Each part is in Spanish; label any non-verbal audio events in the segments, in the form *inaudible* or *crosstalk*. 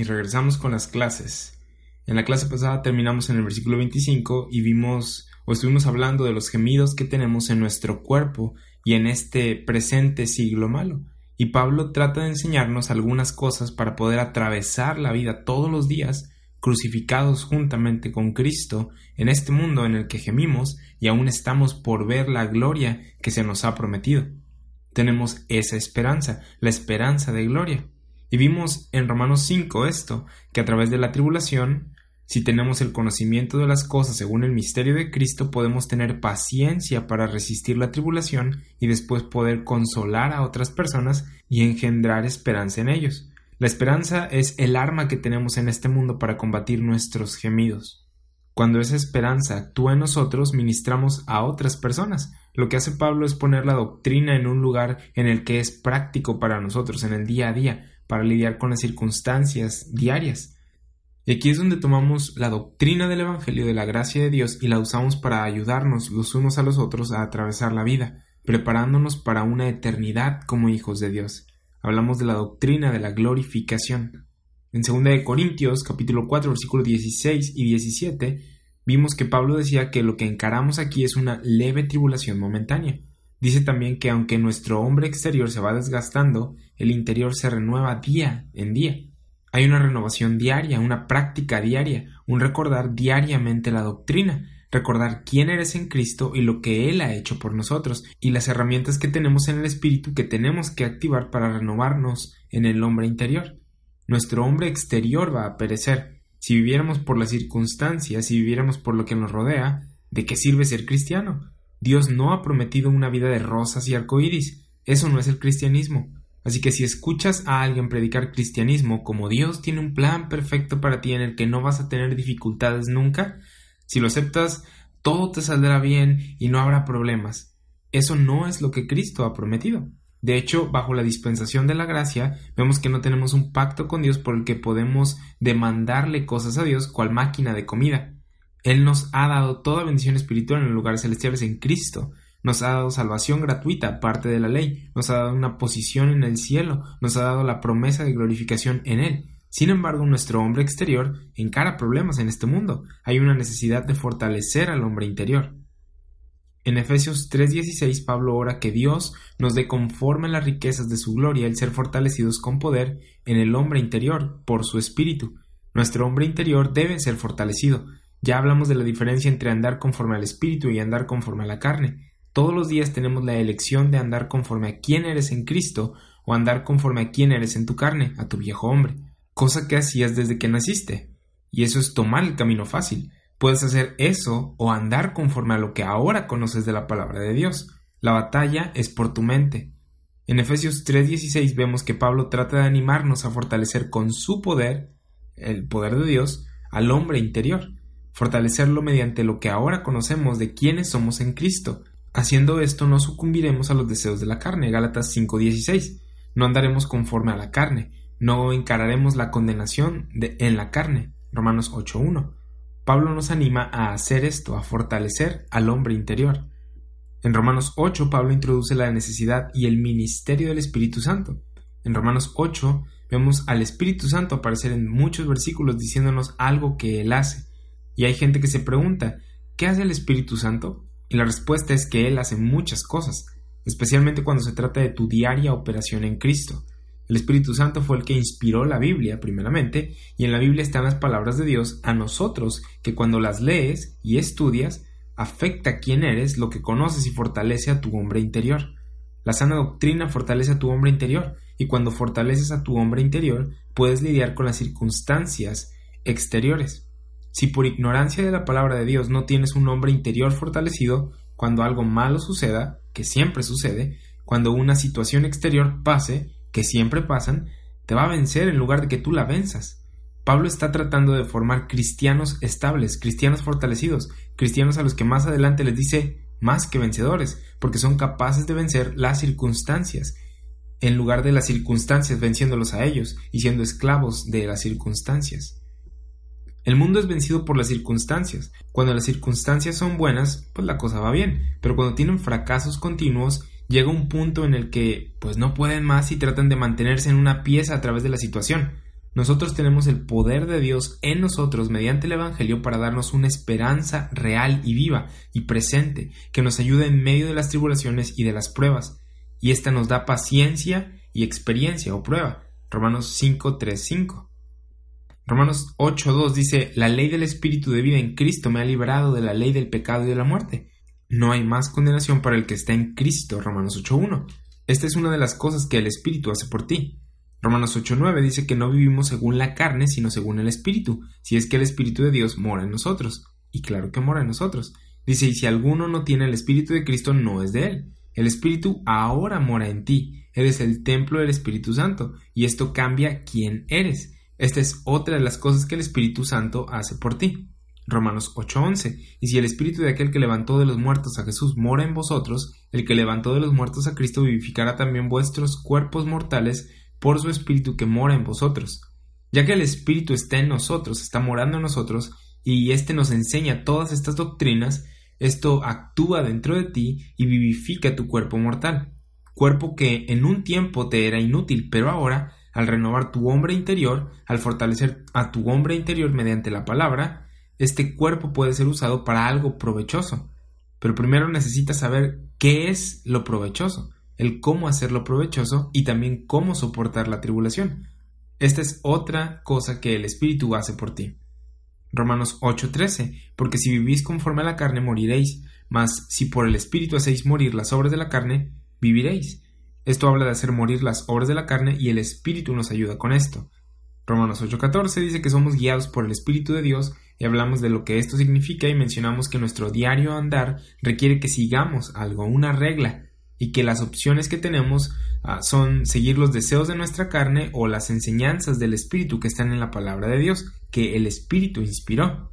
y regresamos con las clases. En la clase pasada terminamos en el versículo 25 y vimos o estuvimos hablando de los gemidos que tenemos en nuestro cuerpo y en este presente siglo malo. Y Pablo trata de enseñarnos algunas cosas para poder atravesar la vida todos los días crucificados juntamente con Cristo en este mundo en el que gemimos y aún estamos por ver la gloria que se nos ha prometido. Tenemos esa esperanza, la esperanza de gloria. Y vimos en Romanos 5 esto, que a través de la tribulación, si tenemos el conocimiento de las cosas según el misterio de Cristo, podemos tener paciencia para resistir la tribulación y después poder consolar a otras personas y engendrar esperanza en ellos. La esperanza es el arma que tenemos en este mundo para combatir nuestros gemidos. Cuando esa esperanza actúa en nosotros, ministramos a otras personas. Lo que hace Pablo es poner la doctrina en un lugar en el que es práctico para nosotros, en el día a día, para lidiar con las circunstancias diarias. Y aquí es donde tomamos la doctrina del Evangelio de la gracia de Dios y la usamos para ayudarnos los unos a los otros a atravesar la vida, preparándonos para una eternidad como hijos de Dios. Hablamos de la doctrina de la glorificación. En 2 Corintios capítulo 4 versículos 16 y 17 vimos que Pablo decía que lo que encaramos aquí es una leve tribulación momentánea. Dice también que aunque nuestro hombre exterior se va desgastando, el interior se renueva día en día. Hay una renovación diaria, una práctica diaria, un recordar diariamente la doctrina, recordar quién eres en Cristo y lo que Él ha hecho por nosotros, y las herramientas que tenemos en el Espíritu que tenemos que activar para renovarnos en el hombre interior. Nuestro hombre exterior va a perecer. Si viviéramos por las circunstancias, si viviéramos por lo que nos rodea, ¿de qué sirve ser cristiano? Dios no ha prometido una vida de rosas y arcoíris. Eso no es el cristianismo. Así que si escuchas a alguien predicar cristianismo como Dios tiene un plan perfecto para ti en el que no vas a tener dificultades nunca, si lo aceptas, todo te saldrá bien y no habrá problemas. Eso no es lo que Cristo ha prometido. De hecho, bajo la dispensación de la gracia, vemos que no tenemos un pacto con Dios por el que podemos demandarle cosas a Dios cual máquina de comida. Él nos ha dado toda bendición espiritual en los lugares celestiales en Cristo. Nos ha dado salvación gratuita, parte de la ley. Nos ha dado una posición en el cielo. Nos ha dado la promesa de glorificación en Él. Sin embargo, nuestro hombre exterior encara problemas en este mundo. Hay una necesidad de fortalecer al hombre interior. En Efesios 3:16 Pablo ora que Dios nos dé conforme las riquezas de su gloria el ser fortalecidos con poder en el hombre interior por su espíritu. Nuestro hombre interior debe ser fortalecido, ya hablamos de la diferencia entre andar conforme al espíritu y andar conforme a la carne. Todos los días tenemos la elección de andar conforme a quién eres en Cristo o andar conforme a quién eres en tu carne, a tu viejo hombre, cosa que hacías desde que naciste. Y eso es tomar el camino fácil. Puedes hacer eso o andar conforme a lo que ahora conoces de la palabra de Dios. La batalla es por tu mente. En Efesios 3:16 vemos que Pablo trata de animarnos a fortalecer con su poder, el poder de Dios, al hombre interior fortalecerlo mediante lo que ahora conocemos de quiénes somos en Cristo. Haciendo esto no sucumbiremos a los deseos de la carne. Gálatas 5:16. No andaremos conforme a la carne, no encararemos la condenación de, en la carne. Romanos 8:1. Pablo nos anima a hacer esto, a fortalecer al hombre interior. En Romanos 8 Pablo introduce la necesidad y el ministerio del Espíritu Santo. En Romanos 8 vemos al Espíritu Santo aparecer en muchos versículos diciéndonos algo que él hace. Y hay gente que se pregunta, ¿qué hace el Espíritu Santo? Y la respuesta es que Él hace muchas cosas, especialmente cuando se trata de tu diaria operación en Cristo. El Espíritu Santo fue el que inspiró la Biblia, primeramente, y en la Biblia están las palabras de Dios a nosotros, que cuando las lees y estudias, afecta quién eres, lo que conoces y fortalece a tu hombre interior. La sana doctrina fortalece a tu hombre interior, y cuando fortaleces a tu hombre interior, puedes lidiar con las circunstancias exteriores. Si por ignorancia de la palabra de Dios no tienes un hombre interior fortalecido, cuando algo malo suceda, que siempre sucede, cuando una situación exterior pase, que siempre pasan, te va a vencer en lugar de que tú la venzas. Pablo está tratando de formar cristianos estables, cristianos fortalecidos, cristianos a los que más adelante les dice más que vencedores, porque son capaces de vencer las circunstancias, en lugar de las circunstancias venciéndolos a ellos y siendo esclavos de las circunstancias. El mundo es vencido por las circunstancias. Cuando las circunstancias son buenas, pues la cosa va bien, pero cuando tienen fracasos continuos, llega un punto en el que pues no pueden más y tratan de mantenerse en una pieza a través de la situación. Nosotros tenemos el poder de Dios en nosotros mediante el Evangelio para darnos una esperanza real y viva y presente que nos ayude en medio de las tribulaciones y de las pruebas. Y esta nos da paciencia y experiencia o prueba. Romanos 5, 3, 5. Romanos 8, 2 dice, la ley del Espíritu de vida en Cristo me ha librado de la ley del pecado y de la muerte. No hay más condenación para el que está en Cristo. Romanos 8, 1. Esta es una de las cosas que el Espíritu hace por ti. Romanos 8:9 dice que no vivimos según la carne, sino según el Espíritu, si es que el Espíritu de Dios mora en nosotros. Y claro que mora en nosotros. Dice, y si alguno no tiene el Espíritu de Cristo, no es de él. El Espíritu ahora mora en ti. Eres el templo del Espíritu Santo, y esto cambia quién eres. Esta es otra de las cosas que el Espíritu Santo hace por ti. Romanos 8:11. Y si el Espíritu de aquel que levantó de los muertos a Jesús mora en vosotros, el que levantó de los muertos a Cristo vivificará también vuestros cuerpos mortales por su Espíritu que mora en vosotros. Ya que el Espíritu está en nosotros, está morando en nosotros, y éste nos enseña todas estas doctrinas, esto actúa dentro de ti y vivifica tu cuerpo mortal, cuerpo que en un tiempo te era inútil, pero ahora, al renovar tu hombre interior, al fortalecer a tu hombre interior mediante la palabra, este cuerpo puede ser usado para algo provechoso. Pero primero necesitas saber qué es lo provechoso el cómo hacerlo provechoso y también cómo soportar la tribulación. Esta es otra cosa que el Espíritu hace por ti. Romanos 8:13, porque si vivís conforme a la carne moriréis, mas si por el Espíritu hacéis morir las obras de la carne, viviréis. Esto habla de hacer morir las obras de la carne y el Espíritu nos ayuda con esto. Romanos 8:14 dice que somos guiados por el Espíritu de Dios y hablamos de lo que esto significa y mencionamos que nuestro diario andar requiere que sigamos algo, una regla, y que las opciones que tenemos ah, son seguir los deseos de nuestra carne o las enseñanzas del Espíritu que están en la palabra de Dios, que el Espíritu inspiró.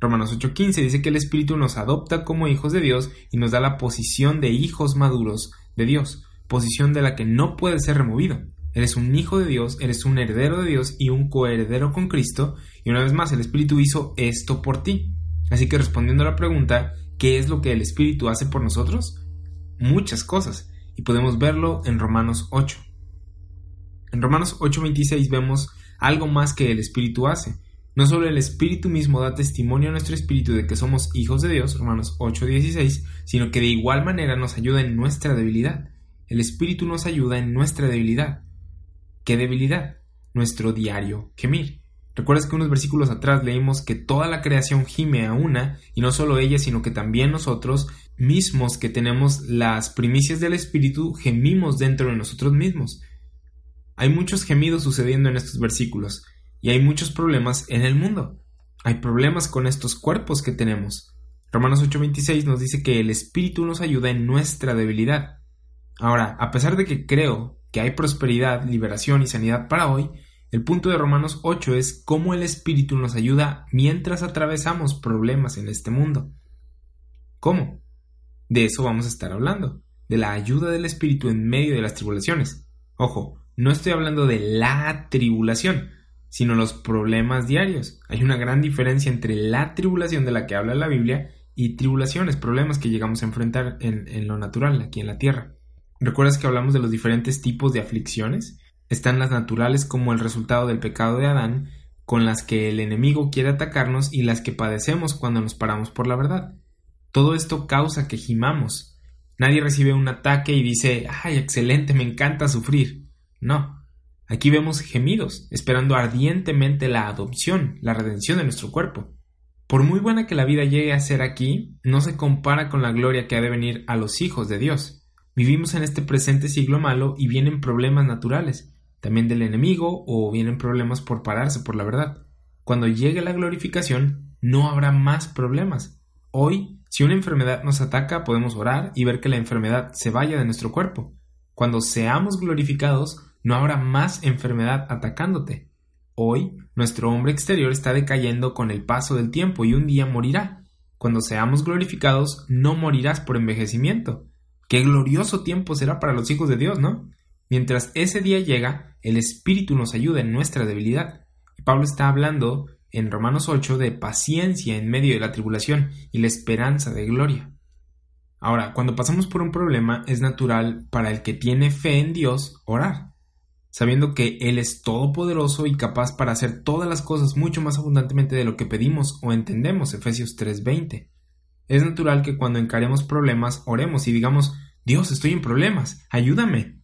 Romanos 8:15 dice que el Espíritu nos adopta como hijos de Dios y nos da la posición de hijos maduros de Dios, posición de la que no puede ser removido. Eres un hijo de Dios, eres un heredero de Dios y un coheredero con Cristo, y una vez más el Espíritu hizo esto por ti. Así que respondiendo a la pregunta, ¿qué es lo que el Espíritu hace por nosotros? muchas cosas, y podemos verlo en Romanos 8. En Romanos 8:26 vemos algo más que el Espíritu hace. No solo el Espíritu mismo da testimonio a nuestro espíritu de que somos hijos de Dios, Romanos 8:16, sino que de igual manera nos ayuda en nuestra debilidad. El Espíritu nos ayuda en nuestra debilidad. ¿Qué debilidad? Nuestro diario gemir. ¿Recuerdas que unos versículos atrás leímos que toda la creación gime a una, y no solo ella, sino que también nosotros mismos que tenemos las primicias del Espíritu gemimos dentro de nosotros mismos? Hay muchos gemidos sucediendo en estos versículos, y hay muchos problemas en el mundo. Hay problemas con estos cuerpos que tenemos. Romanos 8:26 nos dice que el Espíritu nos ayuda en nuestra debilidad. Ahora, a pesar de que creo que hay prosperidad, liberación y sanidad para hoy, el punto de Romanos 8 es cómo el Espíritu nos ayuda mientras atravesamos problemas en este mundo. ¿Cómo? De eso vamos a estar hablando, de la ayuda del Espíritu en medio de las tribulaciones. Ojo, no estoy hablando de la tribulación, sino los problemas diarios. Hay una gran diferencia entre la tribulación de la que habla la Biblia y tribulaciones, problemas que llegamos a enfrentar en, en lo natural, aquí en la tierra. ¿Recuerdas que hablamos de los diferentes tipos de aflicciones? Están las naturales como el resultado del pecado de Adán, con las que el enemigo quiere atacarnos y las que padecemos cuando nos paramos por la verdad. Todo esto causa que gimamos. Nadie recibe un ataque y dice, ay, excelente, me encanta sufrir. No. Aquí vemos gemidos, esperando ardientemente la adopción, la redención de nuestro cuerpo. Por muy buena que la vida llegue a ser aquí, no se compara con la gloria que ha de venir a los hijos de Dios. Vivimos en este presente siglo malo y vienen problemas naturales, también del enemigo o vienen problemas por pararse por la verdad. Cuando llegue la glorificación, no habrá más problemas. Hoy, si una enfermedad nos ataca, podemos orar y ver que la enfermedad se vaya de nuestro cuerpo. Cuando seamos glorificados, no habrá más enfermedad atacándote. Hoy, nuestro hombre exterior está decayendo con el paso del tiempo y un día morirá. Cuando seamos glorificados, no morirás por envejecimiento. Qué glorioso tiempo será para los hijos de Dios, ¿no? Mientras ese día llega, el Espíritu nos ayuda en nuestra debilidad. Pablo está hablando en Romanos 8 de paciencia en medio de la tribulación y la esperanza de gloria. Ahora, cuando pasamos por un problema, es natural para el que tiene fe en Dios orar. sabiendo que Él es todopoderoso y capaz para hacer todas las cosas mucho más abundantemente de lo que pedimos o entendemos, Efesios 3:20. Es natural que cuando encaremos problemas oremos y digamos, Dios, estoy en problemas, ayúdame.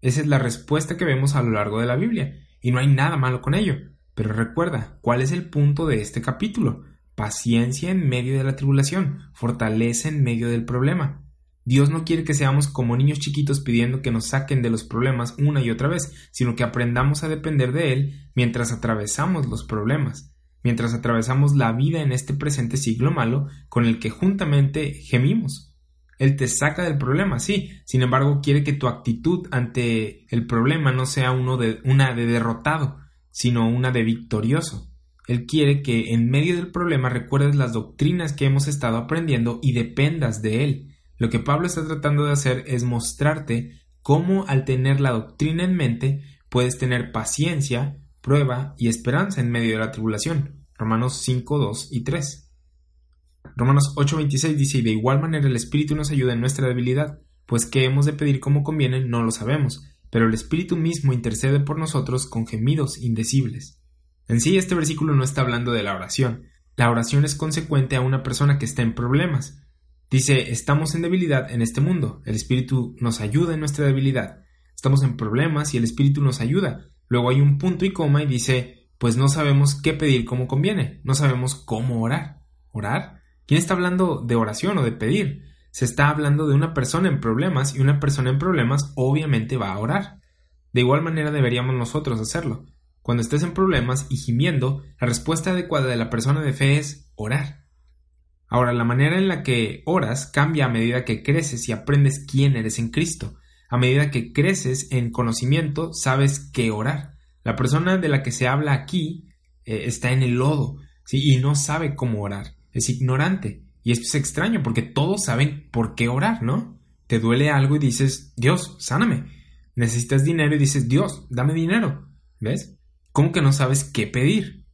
Esa es la respuesta que vemos a lo largo de la Biblia, y no hay nada malo con ello. Pero recuerda, ¿cuál es el punto de este capítulo? Paciencia en medio de la tribulación, fortaleza en medio del problema. Dios no quiere que seamos como niños chiquitos pidiendo que nos saquen de los problemas una y otra vez, sino que aprendamos a depender de Él mientras atravesamos los problemas, mientras atravesamos la vida en este presente siglo malo con el que juntamente gemimos. Él te saca del problema, sí, sin embargo quiere que tu actitud ante el problema no sea uno de, una de derrotado, sino una de victorioso. Él quiere que en medio del problema recuerdes las doctrinas que hemos estado aprendiendo y dependas de Él lo que Pablo está tratando de hacer es mostrarte cómo al tener la doctrina en mente puedes tener paciencia, prueba y esperanza en medio de la tribulación. Romanos 5, 2 y 3. Romanos 8:26 dice, y de igual manera el Espíritu nos ayuda en nuestra debilidad, pues qué hemos de pedir como conviene no lo sabemos, pero el Espíritu mismo intercede por nosotros con gemidos indecibles. En sí este versículo no está hablando de la oración. La oración es consecuente a una persona que está en problemas, Dice, estamos en debilidad en este mundo, el Espíritu nos ayuda en nuestra debilidad. Estamos en problemas y el Espíritu nos ayuda. Luego hay un punto y coma y dice, pues no sabemos qué pedir como conviene, no sabemos cómo orar. ¿Orar? ¿Quién está hablando de oración o de pedir? Se está hablando de una persona en problemas y una persona en problemas obviamente va a orar. De igual manera deberíamos nosotros hacerlo. Cuando estés en problemas y gimiendo, la respuesta adecuada de la persona de fe es orar. Ahora, la manera en la que oras cambia a medida que creces y aprendes quién eres en Cristo. A medida que creces en conocimiento, sabes qué orar. La persona de la que se habla aquí eh, está en el lodo y no sabe cómo orar. Es ignorante. Y esto es extraño porque todos saben por qué orar, ¿no? Te duele algo y dices, Dios, sáname. Necesitas dinero y dices, Dios, dame dinero. ¿Ves? ¿Cómo que no sabes qué pedir?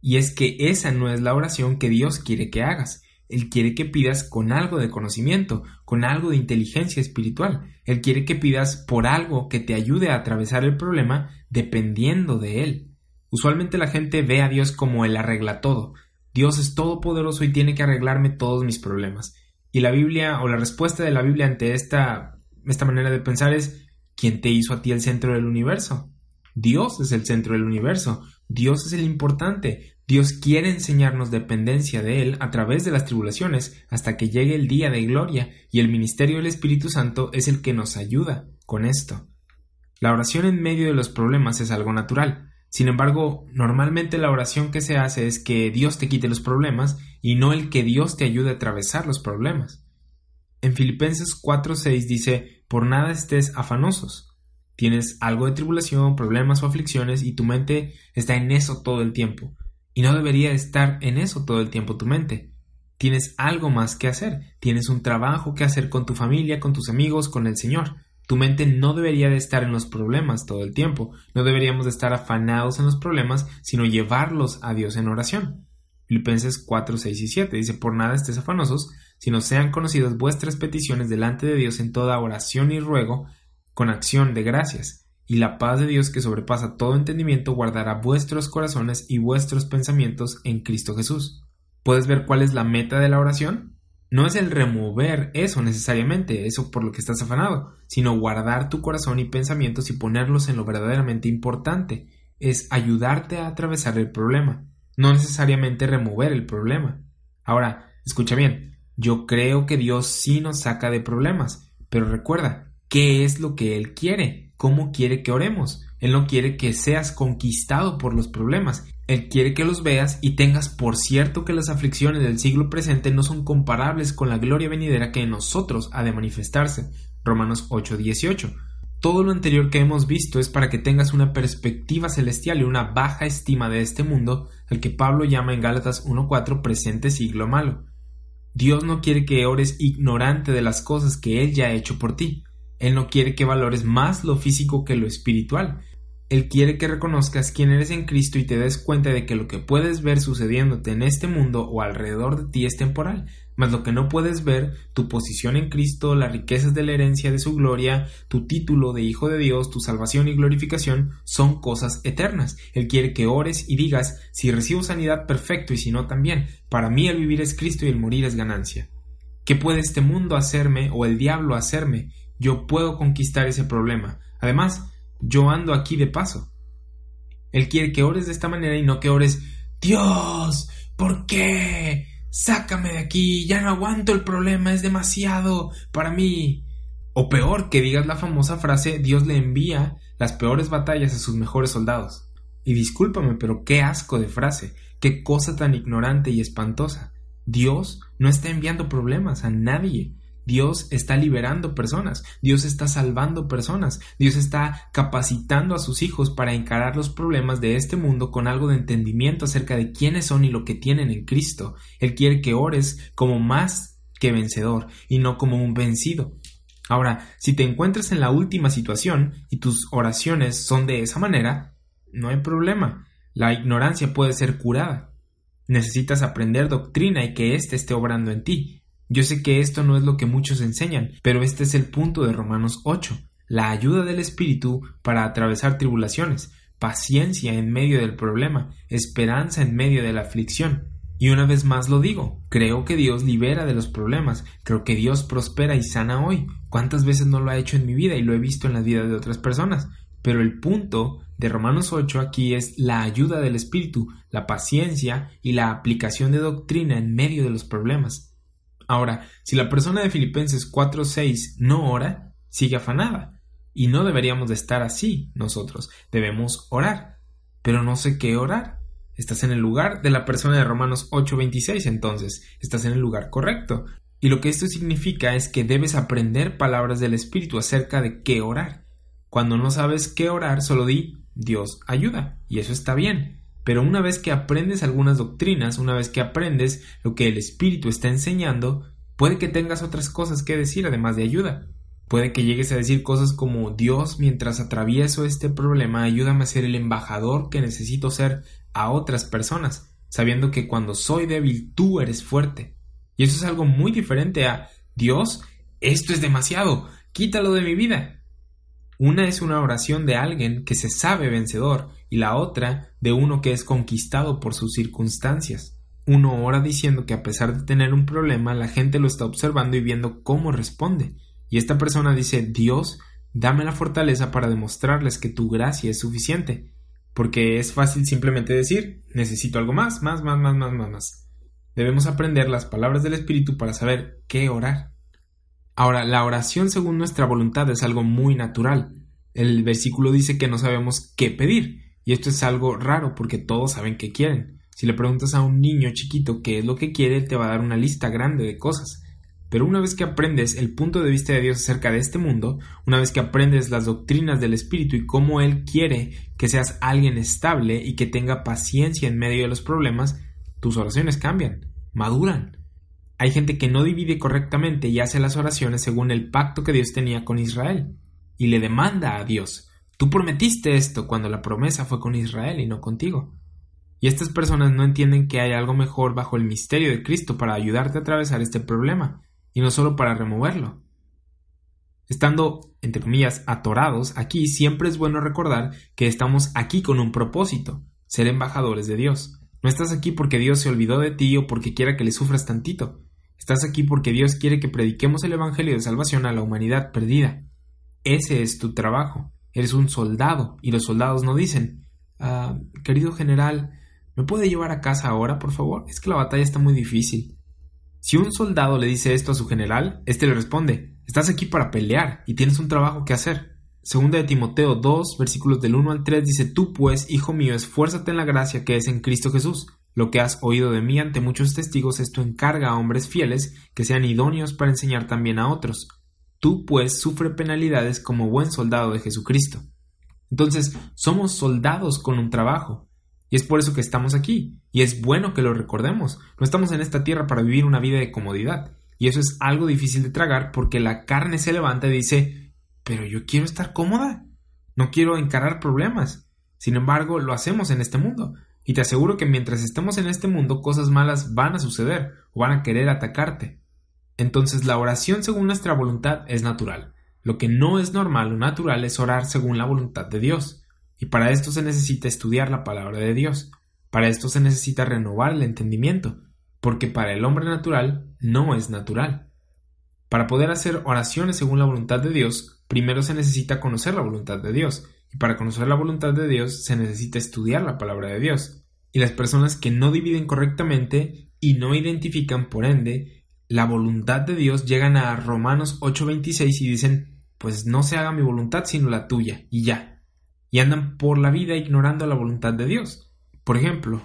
Y es que esa no es la oración que Dios quiere que hagas. Él quiere que pidas con algo de conocimiento, con algo de inteligencia espiritual. Él quiere que pidas por algo que te ayude a atravesar el problema dependiendo de Él. Usualmente la gente ve a Dios como el arregla todo. Dios es todopoderoso y tiene que arreglarme todos mis problemas. Y la Biblia o la respuesta de la Biblia ante esta, esta manera de pensar es ¿quién te hizo a ti el centro del universo? Dios es el centro del universo. Dios es el importante. Dios quiere enseñarnos dependencia de Él a través de las tribulaciones hasta que llegue el día de gloria y el ministerio del Espíritu Santo es el que nos ayuda con esto. La oración en medio de los problemas es algo natural. Sin embargo, normalmente la oración que se hace es que Dios te quite los problemas y no el que Dios te ayude a atravesar los problemas. En Filipenses 4:6 dice, por nada estés afanosos. Tienes algo de tribulación, problemas o aflicciones y tu mente está en eso todo el tiempo. Y no debería estar en eso todo el tiempo tu mente. Tienes algo más que hacer, tienes un trabajo que hacer con tu familia, con tus amigos, con el Señor. Tu mente no debería de estar en los problemas todo el tiempo, no deberíamos de estar afanados en los problemas, sino llevarlos a Dios en oración. Filipenses 4, 6 y 7 dice, por nada estés afanosos, sino sean conocidas vuestras peticiones delante de Dios en toda oración y ruego, con acción de gracias y la paz de Dios que sobrepasa todo entendimiento guardará vuestros corazones y vuestros pensamientos en Cristo Jesús. ¿Puedes ver cuál es la meta de la oración? No es el remover eso necesariamente, eso por lo que estás afanado, sino guardar tu corazón y pensamientos y ponerlos en lo verdaderamente importante. Es ayudarte a atravesar el problema, no necesariamente remover el problema. Ahora, escucha bien, yo creo que Dios sí nos saca de problemas, pero recuerda, ¿qué es lo que Él quiere? Cómo quiere que oremos. Él no quiere que seas conquistado por los problemas. Él quiere que los veas y tengas por cierto que las aflicciones del siglo presente no son comparables con la gloria venidera que en nosotros ha de manifestarse. Romanos 8:18. Todo lo anterior que hemos visto es para que tengas una perspectiva celestial y una baja estima de este mundo, al que Pablo llama en Gálatas 1:4 presente siglo malo. Dios no quiere que ores ignorante de las cosas que Él ya ha hecho por ti. Él no quiere que valores más lo físico que lo espiritual. Él quiere que reconozcas quién eres en Cristo y te des cuenta de que lo que puedes ver sucediéndote en este mundo o alrededor de ti es temporal, mas lo que no puedes ver, tu posición en Cristo, las riquezas de la herencia de su gloria, tu título de Hijo de Dios, tu salvación y glorificación, son cosas eternas. Él quiere que ores y digas, si recibo sanidad, perfecto, y si no, también. Para mí el vivir es Cristo y el morir es ganancia. ¿Qué puede este mundo hacerme o el diablo hacerme? Yo puedo conquistar ese problema. Además, yo ando aquí de paso. Él quiere que ores de esta manera y no que ores Dios, ¿por qué? Sácame de aquí, ya no aguanto el problema, es demasiado para mí. O peor, que digas la famosa frase Dios le envía las peores batallas a sus mejores soldados. Y discúlpame, pero qué asco de frase, qué cosa tan ignorante y espantosa. Dios no está enviando problemas a nadie. Dios está liberando personas, Dios está salvando personas, Dios está capacitando a sus hijos para encarar los problemas de este mundo con algo de entendimiento acerca de quiénes son y lo que tienen en Cristo. Él quiere que ores como más que vencedor y no como un vencido. Ahora, si te encuentras en la última situación y tus oraciones son de esa manera, no hay problema. La ignorancia puede ser curada. Necesitas aprender doctrina y que éste esté obrando en ti. Yo sé que esto no es lo que muchos enseñan, pero este es el punto de Romanos 8, la ayuda del Espíritu para atravesar tribulaciones, paciencia en medio del problema, esperanza en medio de la aflicción. Y una vez más lo digo, creo que Dios libera de los problemas, creo que Dios prospera y sana hoy. ¿Cuántas veces no lo ha hecho en mi vida y lo he visto en la vida de otras personas? Pero el punto de Romanos 8 aquí es la ayuda del Espíritu, la paciencia y la aplicación de doctrina en medio de los problemas. Ahora, si la persona de Filipenses 4:6 no ora, sigue afanada. Y no deberíamos de estar así nosotros. Debemos orar. Pero no sé qué orar. Estás en el lugar de la persona de Romanos 8:26 entonces. Estás en el lugar correcto. Y lo que esto significa es que debes aprender palabras del Espíritu acerca de qué orar. Cuando no sabes qué orar, solo di Dios ayuda. Y eso está bien. Pero una vez que aprendes algunas doctrinas, una vez que aprendes lo que el Espíritu está enseñando, puede que tengas otras cosas que decir además de ayuda. Puede que llegues a decir cosas como Dios, mientras atravieso este problema, ayúdame a ser el embajador que necesito ser a otras personas, sabiendo que cuando soy débil tú eres fuerte. Y eso es algo muy diferente a Dios, esto es demasiado, quítalo de mi vida. Una es una oración de alguien que se sabe vencedor y la otra de uno que es conquistado por sus circunstancias. Uno ora diciendo que a pesar de tener un problema, la gente lo está observando y viendo cómo responde. Y esta persona dice Dios, dame la fortaleza para demostrarles que tu gracia es suficiente. Porque es fácil simplemente decir necesito algo más, más, más, más, más, más, más. Debemos aprender las palabras del Espíritu para saber qué orar. Ahora, la oración según nuestra voluntad es algo muy natural. El versículo dice que no sabemos qué pedir, y esto es algo raro porque todos saben qué quieren. Si le preguntas a un niño chiquito qué es lo que quiere, él te va a dar una lista grande de cosas. Pero una vez que aprendes el punto de vista de Dios acerca de este mundo, una vez que aprendes las doctrinas del Espíritu y cómo Él quiere que seas alguien estable y que tenga paciencia en medio de los problemas, tus oraciones cambian, maduran. Hay gente que no divide correctamente y hace las oraciones según el pacto que Dios tenía con Israel, y le demanda a Dios, tú prometiste esto cuando la promesa fue con Israel y no contigo. Y estas personas no entienden que hay algo mejor bajo el misterio de Cristo para ayudarte a atravesar este problema, y no solo para removerlo. Estando, entre comillas, atorados aquí, siempre es bueno recordar que estamos aquí con un propósito, ser embajadores de Dios. No estás aquí porque Dios se olvidó de ti o porque quiera que le sufras tantito. Estás aquí porque Dios quiere que prediquemos el Evangelio de salvación a la humanidad perdida. Ese es tu trabajo. Eres un soldado y los soldados no dicen, ah, querido general, ¿me puede llevar a casa ahora, por favor? Es que la batalla está muy difícil. Si un soldado le dice esto a su general, éste le responde, estás aquí para pelear y tienes un trabajo que hacer. Segunda de Timoteo 2, versículos del 1 al 3 dice, Tú pues, hijo mío, esfuérzate en la gracia que es en Cristo Jesús. Lo que has oído de mí ante muchos testigos, esto encarga a hombres fieles que sean idóneos para enseñar también a otros. Tú pues sufre penalidades como buen soldado de Jesucristo. Entonces, somos soldados con un trabajo. Y es por eso que estamos aquí. Y es bueno que lo recordemos. No estamos en esta tierra para vivir una vida de comodidad. Y eso es algo difícil de tragar porque la carne se levanta y dice, pero yo quiero estar cómoda. No quiero encarar problemas. Sin embargo, lo hacemos en este mundo. Y te aseguro que mientras estemos en este mundo, cosas malas van a suceder o van a querer atacarte. Entonces la oración según nuestra voluntad es natural. Lo que no es normal o natural es orar según la voluntad de Dios. Y para esto se necesita estudiar la palabra de Dios. Para esto se necesita renovar el entendimiento, porque para el hombre natural no es natural. Para poder hacer oraciones según la voluntad de Dios, primero se necesita conocer la voluntad de Dios, y para conocer la voluntad de Dios se necesita estudiar la palabra de Dios. Y las personas que no dividen correctamente y no identifican, por ende, la voluntad de Dios llegan a Romanos 8:26 y dicen, pues no se haga mi voluntad sino la tuya, y ya. Y andan por la vida ignorando la voluntad de Dios. Por ejemplo,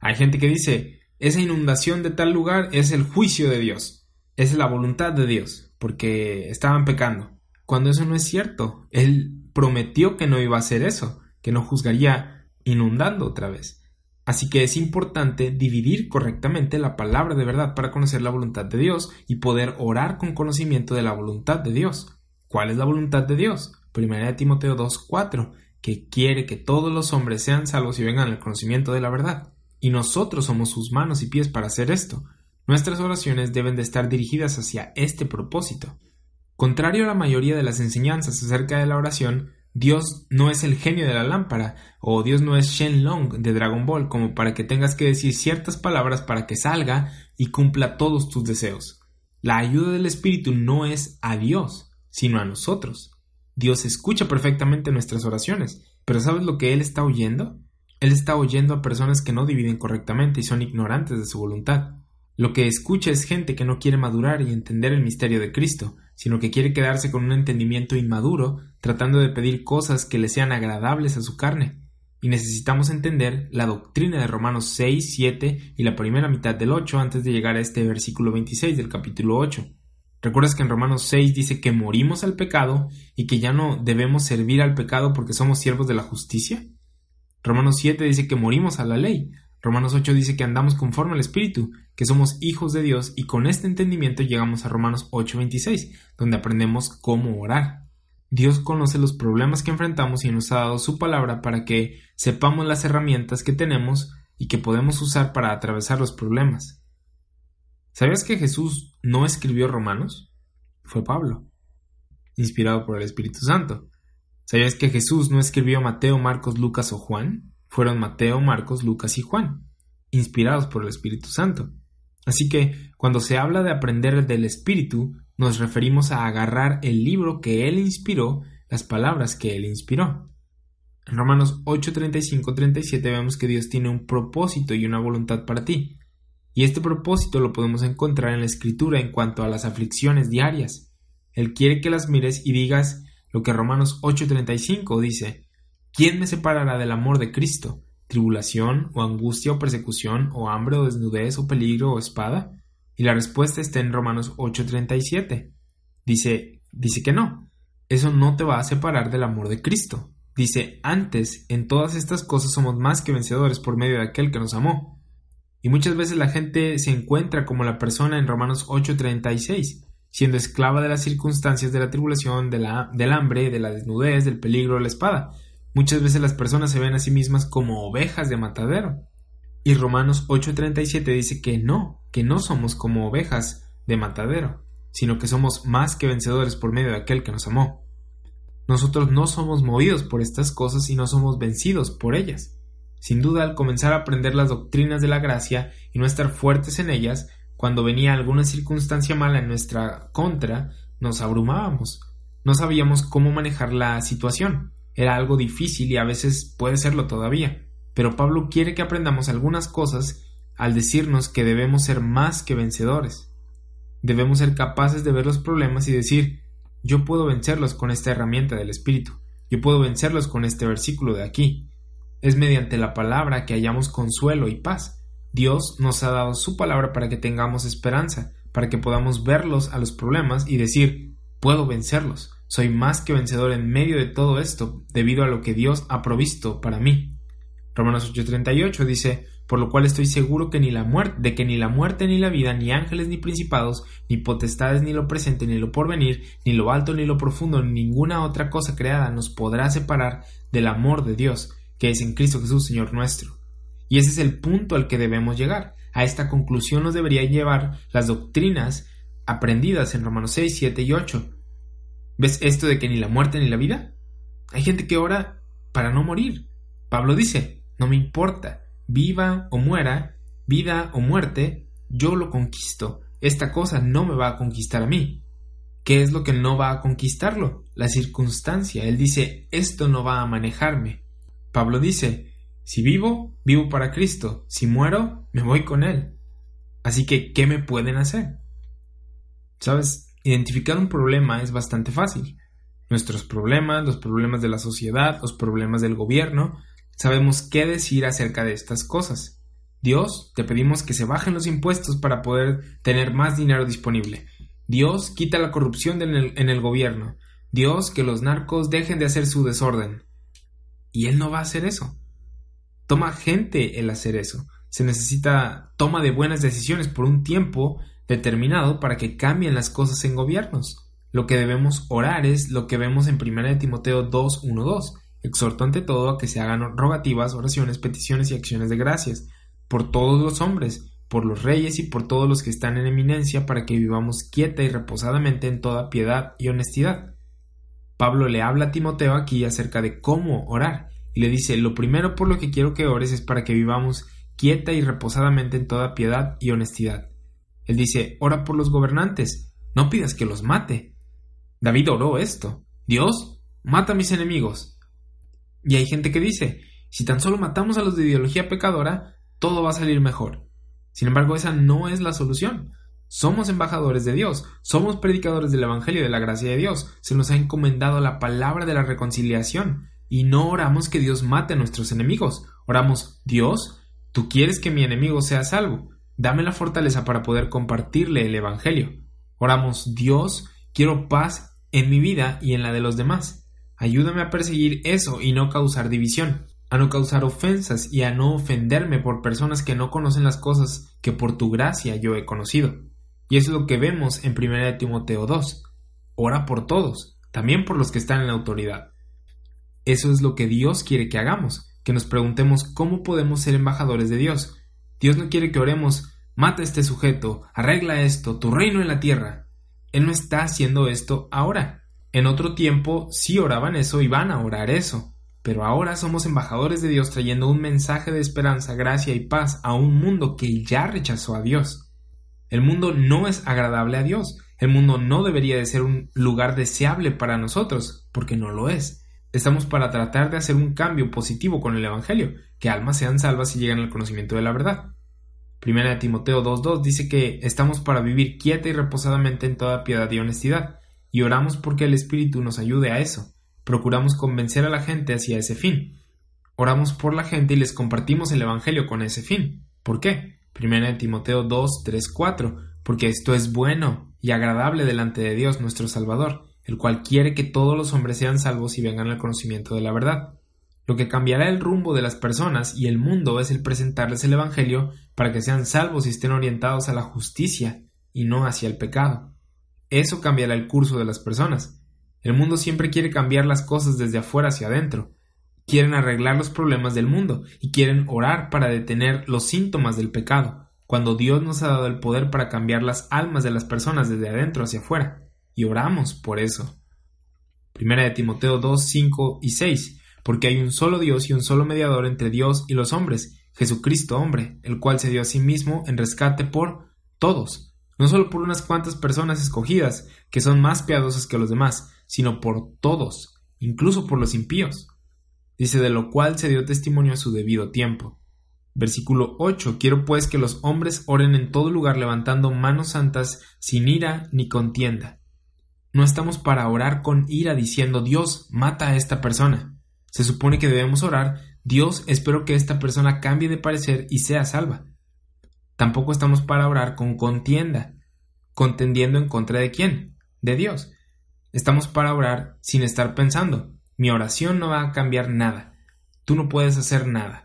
hay gente que dice, esa inundación de tal lugar es el juicio de Dios, es la voluntad de Dios, porque estaban pecando. Cuando eso no es cierto, Él prometió que no iba a hacer eso, que no juzgaría inundando otra vez. Así que es importante dividir correctamente la palabra de verdad para conocer la voluntad de Dios y poder orar con conocimiento de la voluntad de Dios. ¿Cuál es la voluntad de Dios? 1 Timoteo 2.4, que quiere que todos los hombres sean salvos y vengan al conocimiento de la verdad. Y nosotros somos sus manos y pies para hacer esto. Nuestras oraciones deben de estar dirigidas hacia este propósito. Contrario a la mayoría de las enseñanzas acerca de la oración, Dios no es el genio de la lámpara, o Dios no es Shenlong de Dragon Ball, como para que tengas que decir ciertas palabras para que salga y cumpla todos tus deseos. La ayuda del Espíritu no es a Dios, sino a nosotros. Dios escucha perfectamente nuestras oraciones, pero ¿sabes lo que Él está oyendo? Él está oyendo a personas que no dividen correctamente y son ignorantes de su voluntad. Lo que escucha es gente que no quiere madurar y entender el misterio de Cristo, sino que quiere quedarse con un entendimiento inmaduro, tratando de pedir cosas que le sean agradables a su carne. Y necesitamos entender la doctrina de Romanos 6, 7 y la primera mitad del 8 antes de llegar a este versículo 26 del capítulo 8. ¿Recuerdas que en Romanos 6 dice que morimos al pecado y que ya no debemos servir al pecado porque somos siervos de la justicia? Romanos 7 dice que morimos a la ley, Romanos 8 dice que andamos conforme al Espíritu, que somos hijos de Dios y con este entendimiento llegamos a Romanos 8:26, donde aprendemos cómo orar. Dios conoce los problemas que enfrentamos y nos ha dado su palabra para que sepamos las herramientas que tenemos y que podemos usar para atravesar los problemas. ¿Sabías que Jesús no escribió Romanos? Fue Pablo, inspirado por el Espíritu Santo. ¿Sabías que Jesús no escribió Mateo, Marcos, Lucas o Juan? Fueron Mateo, Marcos, Lucas y Juan, inspirados por el Espíritu Santo. Así que, cuando se habla de aprender del Espíritu, nos referimos a agarrar el libro que Él inspiró, las palabras que Él inspiró. En Romanos 8, 37 vemos que Dios tiene un propósito y una voluntad para ti. Y este propósito lo podemos encontrar en la Escritura en cuanto a las aflicciones diarias. Él quiere que las mires y digas lo que Romanos 8:35 dice, ¿Quién me separará del amor de Cristo? ¿Tribulación, o angustia, o persecución, o hambre, o desnudez, o peligro, o espada? Y la respuesta está en Romanos 8:37. Dice, dice que no. Eso no te va a separar del amor de Cristo. Dice, antes, en todas estas cosas somos más que vencedores por medio de aquel que nos amó. Y muchas veces la gente se encuentra como la persona en Romanos 8:36, siendo esclava de las circunstancias de la tribulación, de la, del hambre, de la desnudez, del peligro, de la espada. Muchas veces las personas se ven a sí mismas como ovejas de matadero. Y Romanos 8:37 dice que no, que no somos como ovejas de matadero, sino que somos más que vencedores por medio de aquel que nos amó. Nosotros no somos movidos por estas cosas y no somos vencidos por ellas. Sin duda, al comenzar a aprender las doctrinas de la gracia y no estar fuertes en ellas, cuando venía alguna circunstancia mala en nuestra contra, nos abrumábamos. No sabíamos cómo manejar la situación era algo difícil y a veces puede serlo todavía, pero Pablo quiere que aprendamos algunas cosas al decirnos que debemos ser más que vencedores. Debemos ser capaces de ver los problemas y decir yo puedo vencerlos con esta herramienta del Espíritu, yo puedo vencerlos con este versículo de aquí. Es mediante la palabra que hallamos consuelo y paz. Dios nos ha dado su palabra para que tengamos esperanza, para que podamos verlos a los problemas y decir puedo vencerlos. Soy más que vencedor en medio de todo esto debido a lo que Dios ha provisto para mí. Romanos 8:38 dice, por lo cual estoy seguro que ni la muerte, de que ni la muerte ni la vida, ni ángeles ni principados, ni potestades ni lo presente ni lo porvenir, ni lo alto ni lo profundo, ni ninguna otra cosa creada nos podrá separar del amor de Dios, que es en Cristo Jesús Señor nuestro. Y ese es el punto al que debemos llegar. A esta conclusión nos deberían llevar las doctrinas aprendidas en Romanos 6, 7 y 8. ¿Ves esto de que ni la muerte ni la vida? Hay gente que ora para no morir. Pablo dice, no me importa, viva o muera, vida o muerte, yo lo conquisto. Esta cosa no me va a conquistar a mí. ¿Qué es lo que no va a conquistarlo? La circunstancia. Él dice, esto no va a manejarme. Pablo dice, si vivo, vivo para Cristo. Si muero, me voy con Él. Así que, ¿qué me pueden hacer? Sabes, identificar un problema es bastante fácil. Nuestros problemas, los problemas de la sociedad, los problemas del gobierno, sabemos qué decir acerca de estas cosas. Dios, te pedimos que se bajen los impuestos para poder tener más dinero disponible. Dios, quita la corrupción en el, en el gobierno. Dios, que los narcos dejen de hacer su desorden. Y Él no va a hacer eso. Toma gente el hacer eso. Se necesita toma de buenas decisiones por un tiempo determinado para que cambien las cosas en gobiernos. Lo que debemos orar es lo que vemos en 1 Timoteo 2, 1, 2. Exhorto ante todo a que se hagan rogativas, oraciones, peticiones y acciones de gracias por todos los hombres, por los reyes y por todos los que están en eminencia, para que vivamos quieta y reposadamente en toda piedad y honestidad. Pablo le habla a Timoteo aquí acerca de cómo orar, y le dice lo primero por lo que quiero que ores es para que vivamos quieta y reposadamente en toda piedad y honestidad. Él dice ora por los gobernantes, no pidas que los mate. David oró esto. Dios, mata a mis enemigos. Y hay gente que dice, si tan solo matamos a los de ideología pecadora, todo va a salir mejor. Sin embargo, esa no es la solución. Somos embajadores de Dios, somos predicadores del Evangelio de la gracia de Dios, se nos ha encomendado la palabra de la reconciliación, y no oramos que Dios mate a nuestros enemigos. Oramos, Dios, tú quieres que mi enemigo sea salvo. Dame la fortaleza para poder compartirle el Evangelio. Oramos, Dios, quiero paz en mi vida y en la de los demás. Ayúdame a perseguir eso y no causar división, a no causar ofensas y a no ofenderme por personas que no conocen las cosas que por tu gracia yo he conocido. Y eso es lo que vemos en 1 Timoteo 2. Ora por todos, también por los que están en la autoridad. Eso es lo que Dios quiere que hagamos, que nos preguntemos cómo podemos ser embajadores de Dios. Dios no quiere que oremos, mata a este sujeto, arregla esto, tu reino en la tierra. Él no está haciendo esto ahora. En otro tiempo sí oraban eso y van a orar eso. Pero ahora somos embajadores de Dios trayendo un mensaje de esperanza, gracia y paz a un mundo que ya rechazó a Dios. El mundo no es agradable a Dios. El mundo no debería de ser un lugar deseable para nosotros, porque no lo es. Estamos para tratar de hacer un cambio positivo con el Evangelio, que almas sean salvas y lleguen al conocimiento de la verdad. Primera de Timoteo 2.2 dice que estamos para vivir quieta y reposadamente en toda piedad y honestidad, y oramos porque el Espíritu nos ayude a eso. Procuramos convencer a la gente hacia ese fin. Oramos por la gente y les compartimos el Evangelio con ese fin. ¿Por qué? Primera de Timoteo 2, 4, porque esto es bueno y agradable delante de Dios nuestro Salvador, el cual quiere que todos los hombres sean salvos y vengan al conocimiento de la verdad. Lo que cambiará el rumbo de las personas y el mundo es el presentarles el Evangelio para que sean salvos y estén orientados a la justicia y no hacia el pecado. Eso cambiará el curso de las personas. El mundo siempre quiere cambiar las cosas desde afuera hacia adentro. Quieren arreglar los problemas del mundo y quieren orar para detener los síntomas del pecado, cuando Dios nos ha dado el poder para cambiar las almas de las personas desde adentro hacia afuera y oramos por eso. Primera de Timoteo 2, 5 y 6, porque hay un solo Dios y un solo mediador entre Dios y los hombres, Jesucristo hombre, el cual se dio a sí mismo en rescate por todos, no solo por unas cuantas personas escogidas, que son más piadosas que los demás, sino por todos, incluso por los impíos. Dice de lo cual se dio testimonio a su debido tiempo. Versículo 8. Quiero pues que los hombres oren en todo lugar levantando manos santas sin ira ni contienda no estamos para orar con ira diciendo Dios mata a esta persona. Se supone que debemos orar Dios espero que esta persona cambie de parecer y sea salva. Tampoco estamos para orar con contienda, contendiendo en contra de quién? De Dios. Estamos para orar sin estar pensando, mi oración no va a cambiar nada. Tú no puedes hacer nada.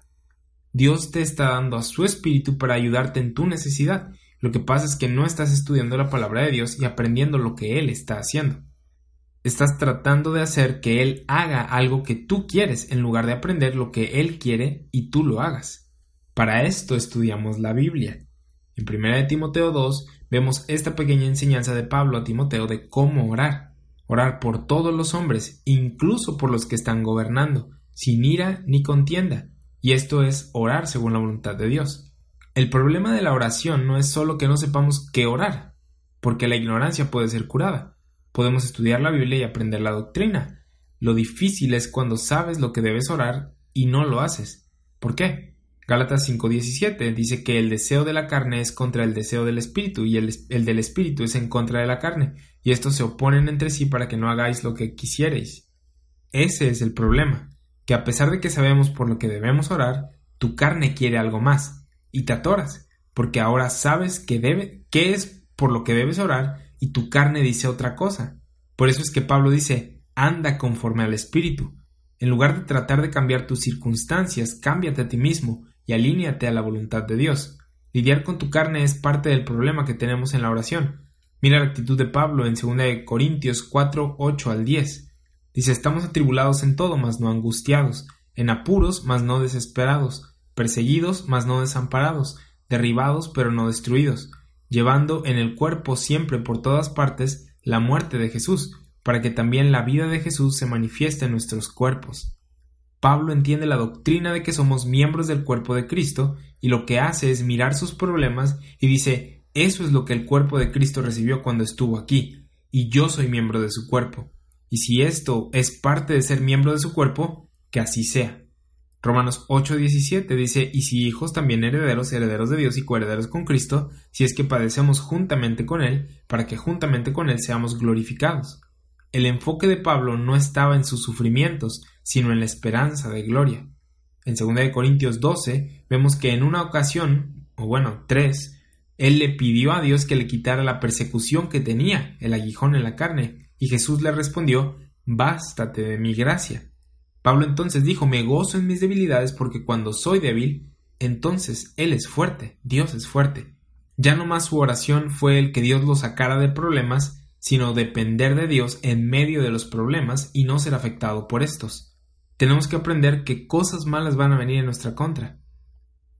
Dios te está dando a su espíritu para ayudarte en tu necesidad. Lo que pasa es que no estás estudiando la palabra de Dios y aprendiendo lo que Él está haciendo. Estás tratando de hacer que Él haga algo que tú quieres en lugar de aprender lo que Él quiere y tú lo hagas. Para esto estudiamos la Biblia. En 1 Timoteo 2 vemos esta pequeña enseñanza de Pablo a Timoteo de cómo orar. Orar por todos los hombres, incluso por los que están gobernando, sin ira ni contienda. Y esto es orar según la voluntad de Dios. El problema de la oración no es solo que no sepamos qué orar, porque la ignorancia puede ser curada. Podemos estudiar la Biblia y aprender la doctrina. Lo difícil es cuando sabes lo que debes orar y no lo haces. ¿Por qué? Gálatas 5:17 dice que el deseo de la carne es contra el deseo del espíritu y el, el, del espíritu es en contra de la carne, y estos se oponen entre sí para que no hagáis lo que quisierais. Ese es el problema, que a pesar de que sabemos por lo que debemos orar, tu carne quiere algo más, y te atoras, porque ahora sabes que debe, qué es por lo que debes orar, y tu carne dice otra cosa. Por eso es que Pablo dice, anda conforme al espíritu. En lugar de tratar de cambiar tus circunstancias, cámbiate a ti mismo y alíñate a la voluntad de Dios. Lidiar con tu carne es parte del problema que tenemos en la oración. Mira la actitud de Pablo en 2 Corintios 4, 8 al 10. Dice, estamos atribulados en todo, mas no angustiados, en apuros, mas no desesperados, perseguidos, mas no desamparados, derribados, pero no destruidos, llevando en el cuerpo siempre por todas partes la muerte de Jesús, para que también la vida de Jesús se manifieste en nuestros cuerpos. Pablo entiende la doctrina de que somos miembros del cuerpo de Cristo y lo que hace es mirar sus problemas y dice, eso es lo que el cuerpo de Cristo recibió cuando estuvo aquí, y yo soy miembro de su cuerpo. Y si esto es parte de ser miembro de su cuerpo, que así sea. Romanos 8:17 dice, y si hijos también herederos, herederos de Dios y coherederos con Cristo, si es que padecemos juntamente con Él, para que juntamente con Él seamos glorificados. El enfoque de Pablo no estaba en sus sufrimientos, sino en la esperanza de gloria. En 2 Corintios 12 vemos que en una ocasión, o bueno, tres, él le pidió a Dios que le quitara la persecución que tenía, el aguijón en la carne, y Jesús le respondió, Bástate de mi gracia. Pablo entonces dijo, me gozo en mis debilidades porque cuando soy débil, entonces Él es fuerte, Dios es fuerte. Ya no más su oración fue el que Dios lo sacara de problemas, sino depender de Dios en medio de los problemas y no ser afectado por estos tenemos que aprender que cosas malas van a venir en nuestra contra.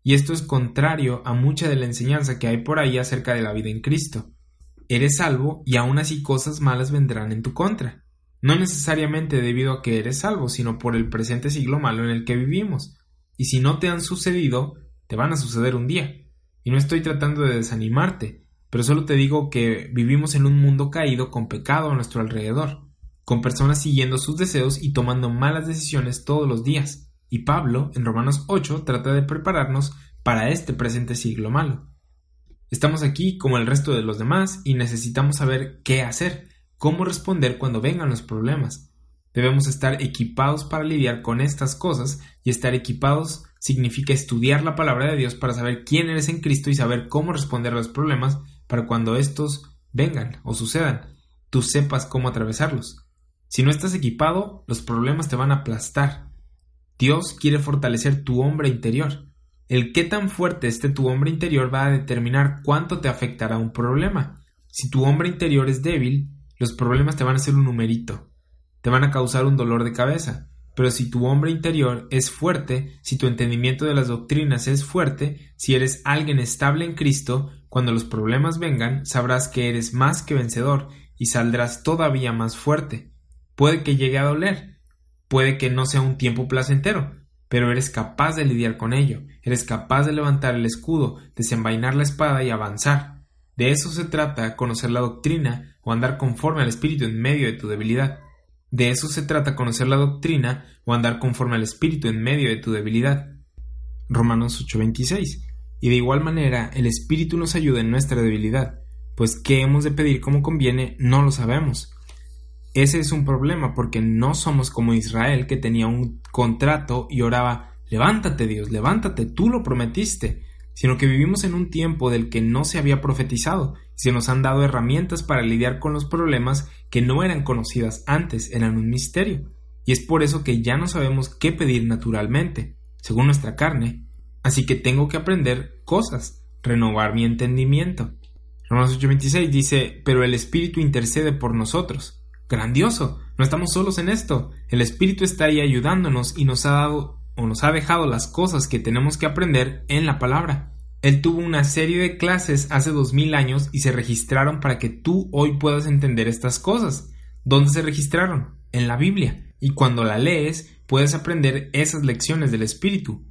Y esto es contrario a mucha de la enseñanza que hay por ahí acerca de la vida en Cristo. Eres salvo y aún así cosas malas vendrán en tu contra. No necesariamente debido a que eres salvo, sino por el presente siglo malo en el que vivimos. Y si no te han sucedido, te van a suceder un día. Y no estoy tratando de desanimarte, pero solo te digo que vivimos en un mundo caído con pecado a nuestro alrededor con personas siguiendo sus deseos y tomando malas decisiones todos los días. Y Pablo, en Romanos 8, trata de prepararnos para este presente siglo malo. Estamos aquí como el resto de los demás y necesitamos saber qué hacer, cómo responder cuando vengan los problemas. Debemos estar equipados para lidiar con estas cosas y estar equipados significa estudiar la palabra de Dios para saber quién eres en Cristo y saber cómo responder a los problemas para cuando estos vengan o sucedan, tú sepas cómo atravesarlos. Si no estás equipado, los problemas te van a aplastar. Dios quiere fortalecer tu hombre interior. El qué tan fuerte esté tu hombre interior va a determinar cuánto te afectará un problema. Si tu hombre interior es débil, los problemas te van a ser un numerito. Te van a causar un dolor de cabeza. Pero si tu hombre interior es fuerte, si tu entendimiento de las doctrinas es fuerte, si eres alguien estable en Cristo, cuando los problemas vengan, sabrás que eres más que vencedor y saldrás todavía más fuerte. Puede que llegue a doler, puede que no sea un tiempo placentero, pero eres capaz de lidiar con ello, eres capaz de levantar el escudo, desenvainar la espada y avanzar. De eso se trata conocer la doctrina o andar conforme al Espíritu en medio de tu debilidad. De eso se trata conocer la doctrina o andar conforme al Espíritu en medio de tu debilidad. Romanos 8:26. Y de igual manera el Espíritu nos ayuda en nuestra debilidad, pues qué hemos de pedir como conviene no lo sabemos ese es un problema porque no somos como Israel que tenía un contrato y oraba levántate Dios, levántate, tú lo prometiste, sino que vivimos en un tiempo del que no se había profetizado se nos han dado herramientas para lidiar con los problemas que no eran conocidas antes, eran un misterio. Y es por eso que ya no sabemos qué pedir naturalmente, según nuestra carne. Así que tengo que aprender cosas, renovar mi entendimiento. Romanos 8:26 dice, pero el Espíritu intercede por nosotros. Grandioso, no estamos solos en esto. El Espíritu está ahí ayudándonos y nos ha dado o nos ha dejado las cosas que tenemos que aprender en la palabra. Él tuvo una serie de clases hace dos mil años y se registraron para que tú hoy puedas entender estas cosas. ¿Dónde se registraron? En la Biblia. Y cuando la lees, puedes aprender esas lecciones del Espíritu.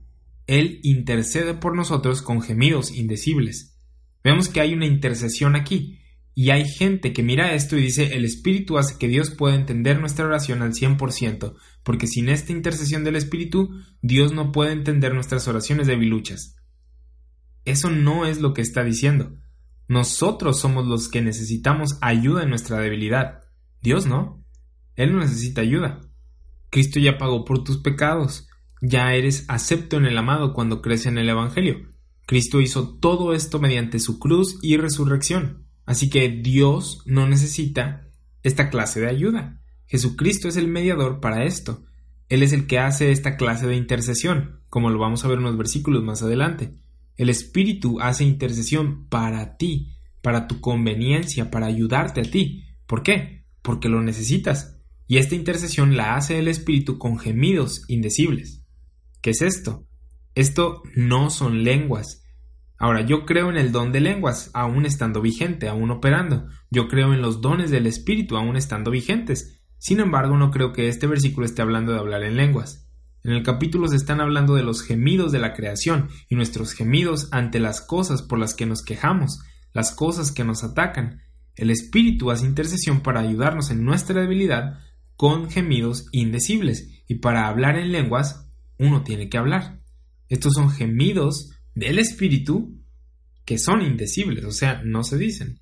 Él intercede por nosotros con gemidos indecibles. Vemos que hay una intercesión aquí, y hay gente que mira esto y dice el Espíritu hace que Dios pueda entender nuestra oración al 100%, porque sin esta intercesión del Espíritu, Dios no puede entender nuestras oraciones debiluchas. Eso no es lo que está diciendo. Nosotros somos los que necesitamos ayuda en nuestra debilidad. Dios no. Él no necesita ayuda. Cristo ya pagó por tus pecados. Ya eres acepto en el amado cuando crees en el Evangelio. Cristo hizo todo esto mediante su cruz y resurrección. Así que Dios no necesita esta clase de ayuda. Jesucristo es el mediador para esto. Él es el que hace esta clase de intercesión, como lo vamos a ver en los versículos más adelante. El Espíritu hace intercesión para ti, para tu conveniencia, para ayudarte a ti. ¿Por qué? Porque lo necesitas. Y esta intercesión la hace el Espíritu con gemidos indecibles. ¿Qué es esto? Esto no son lenguas. Ahora, yo creo en el don de lenguas, aún estando vigente, aún operando. Yo creo en los dones del Espíritu, aún estando vigentes. Sin embargo, no creo que este versículo esté hablando de hablar en lenguas. En el capítulo se están hablando de los gemidos de la creación y nuestros gemidos ante las cosas por las que nos quejamos, las cosas que nos atacan. El Espíritu hace intercesión para ayudarnos en nuestra debilidad con gemidos indecibles y para hablar en lenguas uno tiene que hablar. Estos son gemidos del Espíritu que son indecibles, o sea, no se dicen.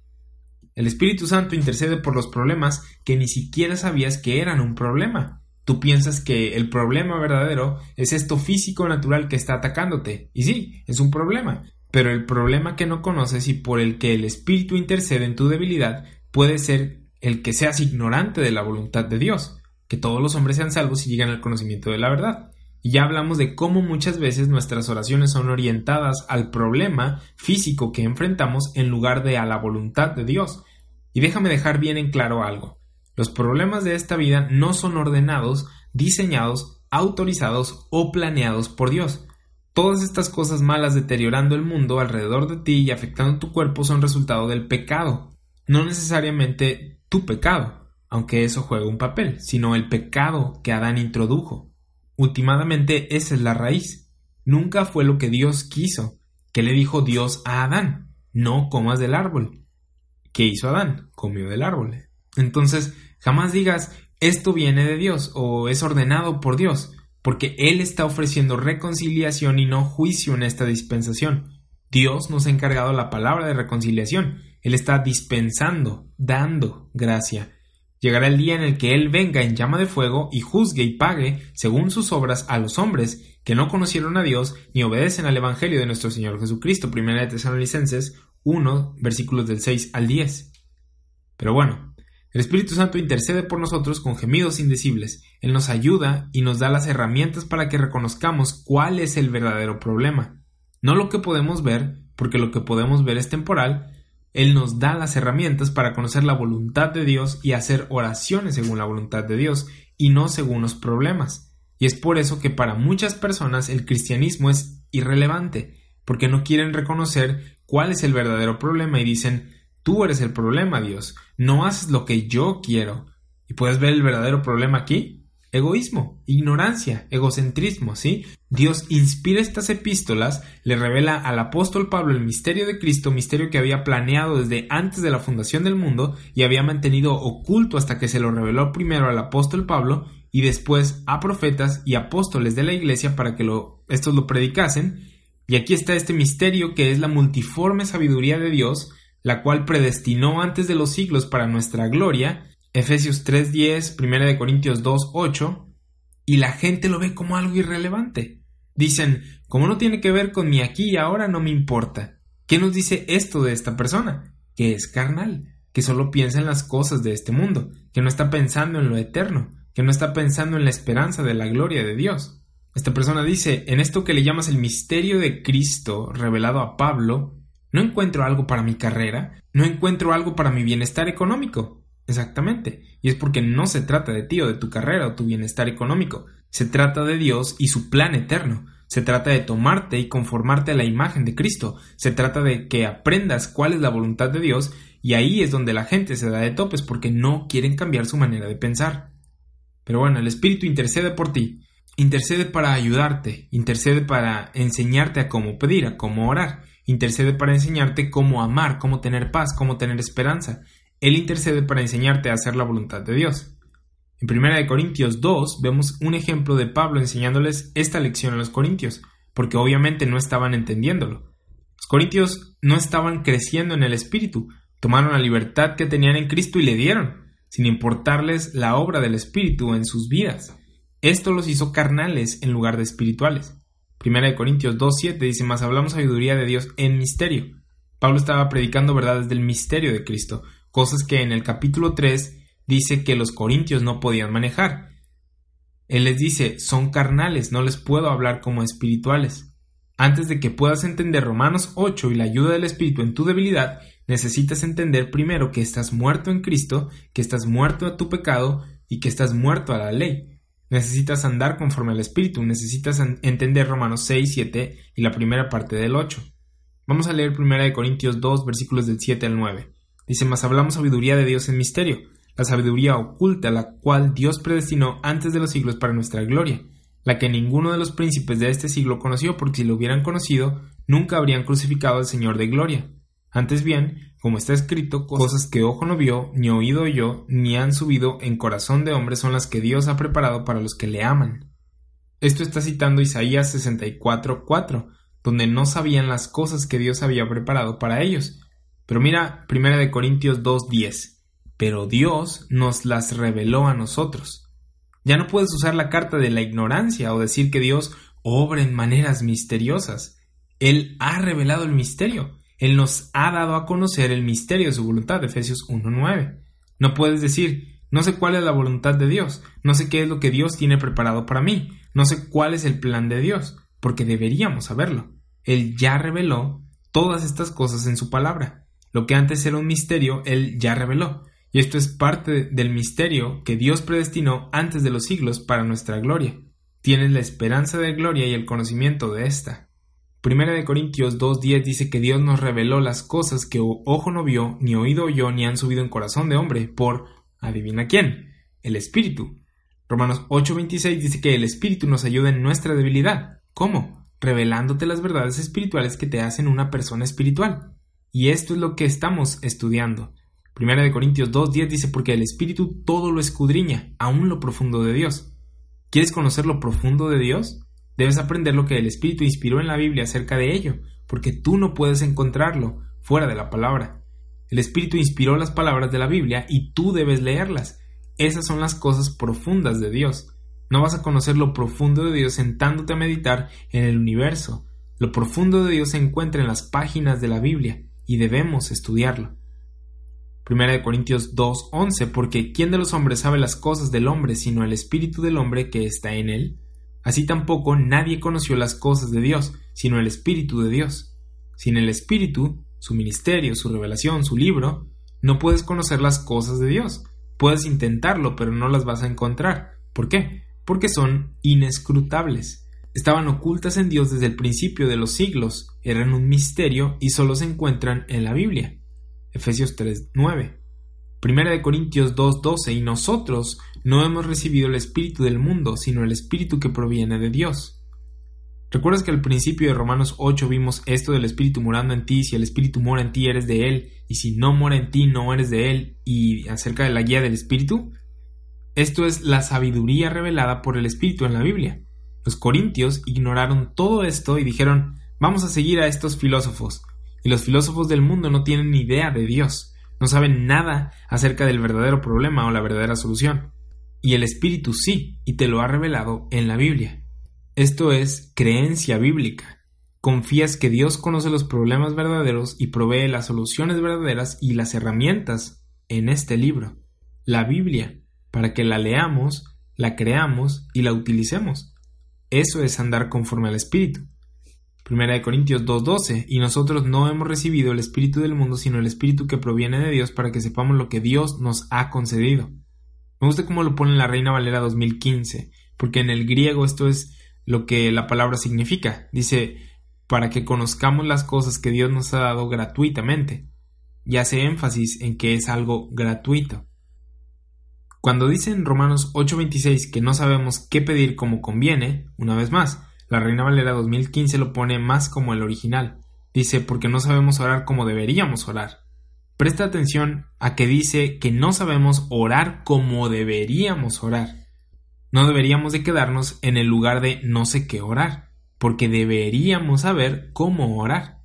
El Espíritu Santo intercede por los problemas que ni siquiera sabías que eran un problema. Tú piensas que el problema verdadero es esto físico natural que está atacándote. Y sí, es un problema. Pero el problema que no conoces y por el que el Espíritu intercede en tu debilidad puede ser el que seas ignorante de la voluntad de Dios, que todos los hombres sean salvos y lleguen al conocimiento de la verdad. Y ya hablamos de cómo muchas veces nuestras oraciones son orientadas al problema físico que enfrentamos en lugar de a la voluntad de Dios. Y déjame dejar bien en claro algo. Los problemas de esta vida no son ordenados, diseñados, autorizados o planeados por Dios. Todas estas cosas malas deteriorando el mundo alrededor de ti y afectando tu cuerpo son resultado del pecado, no necesariamente tu pecado, aunque eso juega un papel, sino el pecado que Adán introdujo. Últimamente esa es la raíz. Nunca fue lo que Dios quiso. ¿Qué le dijo Dios a Adán? No comas del árbol. ¿Qué hizo Adán? Comió del árbol. Entonces, jamás digas esto viene de Dios o es ordenado por Dios, porque Él está ofreciendo reconciliación y no juicio en esta dispensación. Dios nos ha encargado la palabra de reconciliación. Él está dispensando, dando gracia. Llegará el día en el que Él venga en llama de fuego y juzgue y pague, según sus obras, a los hombres que no conocieron a Dios ni obedecen al Evangelio de nuestro Señor Jesucristo. Primera de Tesalonicenses 1, versículos del 6 al 10. Pero bueno, el Espíritu Santo intercede por nosotros con gemidos indecibles. Él nos ayuda y nos da las herramientas para que reconozcamos cuál es el verdadero problema. No lo que podemos ver, porque lo que podemos ver es temporal. Él nos da las herramientas para conocer la voluntad de Dios y hacer oraciones según la voluntad de Dios y no según los problemas. Y es por eso que para muchas personas el cristianismo es irrelevante, porque no quieren reconocer cuál es el verdadero problema y dicen Tú eres el problema, Dios. No haces lo que yo quiero. ¿Y puedes ver el verdadero problema aquí? Egoísmo, ignorancia, egocentrismo, ¿sí? Dios inspira estas epístolas, le revela al apóstol Pablo el misterio de Cristo, misterio que había planeado desde antes de la fundación del mundo y había mantenido oculto hasta que se lo reveló primero al apóstol Pablo y después a profetas y apóstoles de la iglesia para que estos lo predicasen. Y aquí está este misterio que es la multiforme sabiduría de Dios, la cual predestinó antes de los siglos para nuestra gloria, Efesios 3.10, 1 de Corintios 2.8, y la gente lo ve como algo irrelevante. Dicen, como no tiene que ver con mi aquí y ahora, no me importa. ¿Qué nos dice esto de esta persona? Que es carnal, que solo piensa en las cosas de este mundo, que no está pensando en lo eterno, que no está pensando en la esperanza de la gloria de Dios. Esta persona dice, en esto que le llamas el misterio de Cristo revelado a Pablo, no encuentro algo para mi carrera, no encuentro algo para mi bienestar económico. Exactamente. Y es porque no se trata de ti o de tu carrera o tu bienestar económico. Se trata de Dios y su plan eterno. Se trata de tomarte y conformarte a la imagen de Cristo. Se trata de que aprendas cuál es la voluntad de Dios y ahí es donde la gente se da de topes porque no quieren cambiar su manera de pensar. Pero bueno, el Espíritu intercede por ti Intercede para ayudarte, intercede para enseñarte a cómo pedir, a cómo orar, intercede para enseñarte cómo amar, cómo tener paz, cómo tener esperanza. Él intercede para enseñarte a hacer la voluntad de Dios. En 1 Corintios 2 vemos un ejemplo de Pablo enseñándoles esta lección a los corintios, porque obviamente no estaban entendiéndolo. Los corintios no estaban creciendo en el Espíritu, tomaron la libertad que tenían en Cristo y le dieron, sin importarles la obra del Espíritu en sus vidas. Esto los hizo carnales en lugar de espirituales. Primera de Corintios 2.7 dice, más hablamos sabiduría de Dios en misterio. Pablo estaba predicando verdades del misterio de Cristo, cosas que en el capítulo 3 dice que los corintios no podían manejar. Él les dice, son carnales, no les puedo hablar como espirituales. Antes de que puedas entender Romanos 8 y la ayuda del Espíritu en tu debilidad, necesitas entender primero que estás muerto en Cristo, que estás muerto a tu pecado y que estás muerto a la ley. Necesitas andar conforme al Espíritu, necesitas entender Romanos 6, 7 y la primera parte del 8. Vamos a leer 1 Corintios 2, versículos del 7 al 9. Dice, mas hablamos sabiduría de Dios en misterio, la sabiduría oculta, la cual Dios predestinó antes de los siglos para nuestra gloria, la que ninguno de los príncipes de este siglo conoció, porque si lo hubieran conocido, nunca habrían crucificado al Señor de gloria. Antes bien, como está escrito, cosas que ojo no vio, ni oído oyó, ni han subido en corazón de hombre son las que Dios ha preparado para los que le aman. Esto está citando Isaías 64.4, donde no sabían las cosas que Dios había preparado para ellos. Pero mira 1 de Corintios 2.10, pero Dios nos las reveló a nosotros. Ya no puedes usar la carta de la ignorancia o decir que Dios obra en maneras misteriosas. Él ha revelado el misterio. Él nos ha dado a conocer el misterio de su voluntad, Efesios 1.9. No puedes decir, no sé cuál es la voluntad de Dios, no sé qué es lo que Dios tiene preparado para mí, no sé cuál es el plan de Dios, porque deberíamos saberlo. Él ya reveló todas estas cosas en su palabra. Lo que antes era un misterio, Él ya reveló. Y esto es parte del misterio que Dios predestinó antes de los siglos para nuestra gloria. Tienes la esperanza de gloria y el conocimiento de esta. Primera de Corintios 2.10 dice que Dios nos reveló las cosas que ojo no vio, ni oído oyó, ni han subido en corazón de hombre, por, adivina quién, el Espíritu. Romanos 8.26 dice que el Espíritu nos ayuda en nuestra debilidad. ¿Cómo? Revelándote las verdades espirituales que te hacen una persona espiritual. Y esto es lo que estamos estudiando. Primera de Corintios 2.10 dice porque el Espíritu todo lo escudriña, aún lo profundo de Dios. ¿Quieres conocer lo profundo de Dios? Debes aprender lo que el Espíritu inspiró en la Biblia acerca de ello, porque tú no puedes encontrarlo fuera de la palabra. El Espíritu inspiró las palabras de la Biblia y tú debes leerlas. Esas son las cosas profundas de Dios. No vas a conocer lo profundo de Dios sentándote a meditar en el universo. Lo profundo de Dios se encuentra en las páginas de la Biblia y debemos estudiarlo. Primera de Corintios 2:11 porque ¿quién de los hombres sabe las cosas del hombre sino el espíritu del hombre que está en él? Así tampoco nadie conoció las cosas de Dios, sino el Espíritu de Dios. Sin el Espíritu, su ministerio, su revelación, su libro, no puedes conocer las cosas de Dios. Puedes intentarlo, pero no las vas a encontrar. ¿Por qué? Porque son inescrutables. Estaban ocultas en Dios desde el principio de los siglos, eran un misterio y solo se encuentran en la Biblia. Efesios 3:9. Primera de Corintios 2:12 y nosotros no hemos recibido el espíritu del mundo, sino el espíritu que proviene de Dios. ¿Recuerdas que al principio de Romanos 8 vimos esto del espíritu morando en ti, si el espíritu mora en ti eres de él, y si no mora en ti no eres de él, y acerca de la guía del espíritu? Esto es la sabiduría revelada por el espíritu en la Biblia. Los corintios ignoraron todo esto y dijeron, vamos a seguir a estos filósofos, y los filósofos del mundo no tienen ni idea de Dios no saben nada acerca del verdadero problema o la verdadera solución. Y el Espíritu sí, y te lo ha revelado en la Biblia. Esto es creencia bíblica. Confías que Dios conoce los problemas verdaderos y provee las soluciones verdaderas y las herramientas en este libro, la Biblia, para que la leamos, la creamos y la utilicemos. Eso es andar conforme al Espíritu. Primera de Corintios 2.12, y nosotros no hemos recibido el Espíritu del mundo, sino el Espíritu que proviene de Dios para que sepamos lo que Dios nos ha concedido. Me gusta cómo lo pone la Reina Valera 2015, porque en el griego esto es lo que la palabra significa. Dice, para que conozcamos las cosas que Dios nos ha dado gratuitamente. Y hace énfasis en que es algo gratuito. Cuando dice en Romanos 8:26 que no sabemos qué pedir como conviene, una vez más, la Reina Valera 2015 lo pone más como el original. Dice porque no sabemos orar como deberíamos orar. Presta atención a que dice que no sabemos orar como deberíamos orar. No deberíamos de quedarnos en el lugar de no sé qué orar, porque deberíamos saber cómo orar.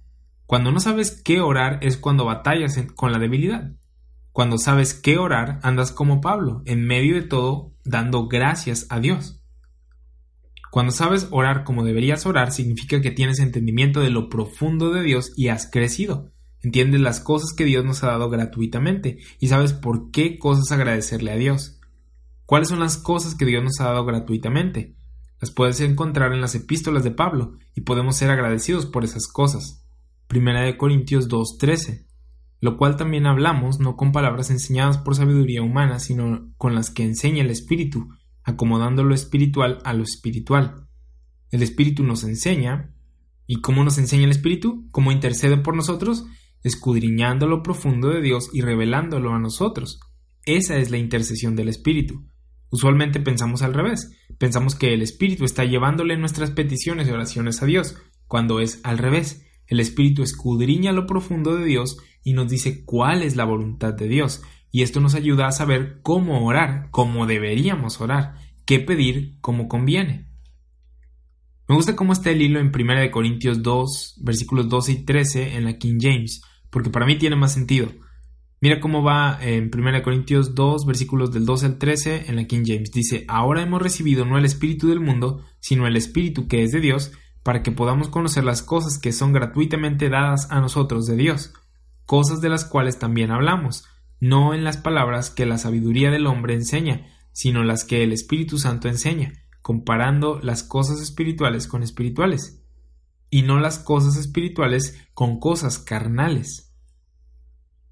Cuando no sabes qué orar es cuando batallas con la debilidad. Cuando sabes qué orar, andas como Pablo, en medio de todo, dando gracias a Dios. Cuando sabes orar como deberías orar, significa que tienes entendimiento de lo profundo de Dios y has crecido. Entiendes las cosas que Dios nos ha dado gratuitamente y sabes por qué cosas agradecerle a Dios. ¿Cuáles son las cosas que Dios nos ha dado gratuitamente? Las puedes encontrar en las epístolas de Pablo y podemos ser agradecidos por esas cosas. Primera de Corintios 2.13 lo cual también hablamos no con palabras enseñadas por sabiduría humana, sino con las que enseña el Espíritu, acomodando lo espiritual a lo espiritual. El Espíritu nos enseña, ¿y cómo nos enseña el Espíritu? ¿Cómo intercede por nosotros? Escudriñando lo profundo de Dios y revelándolo a nosotros. Esa es la intercesión del Espíritu. Usualmente pensamos al revés, pensamos que el Espíritu está llevándole nuestras peticiones y oraciones a Dios, cuando es al revés. El Espíritu escudriña lo profundo de Dios y nos dice cuál es la voluntad de Dios. Y esto nos ayuda a saber cómo orar, cómo deberíamos orar, qué pedir, cómo conviene. Me gusta cómo está el hilo en 1 Corintios 2, versículos 12 y 13 en la King James, porque para mí tiene más sentido. Mira cómo va en 1 Corintios 2, versículos del 12 al 13 en la King James. Dice, ahora hemos recibido no el Espíritu del mundo, sino el Espíritu que es de Dios, para que podamos conocer las cosas que son gratuitamente dadas a nosotros de Dios cosas de las cuales también hablamos, no en las palabras que la sabiduría del hombre enseña, sino las que el Espíritu Santo enseña, comparando las cosas espirituales con espirituales, y no las cosas espirituales con cosas carnales.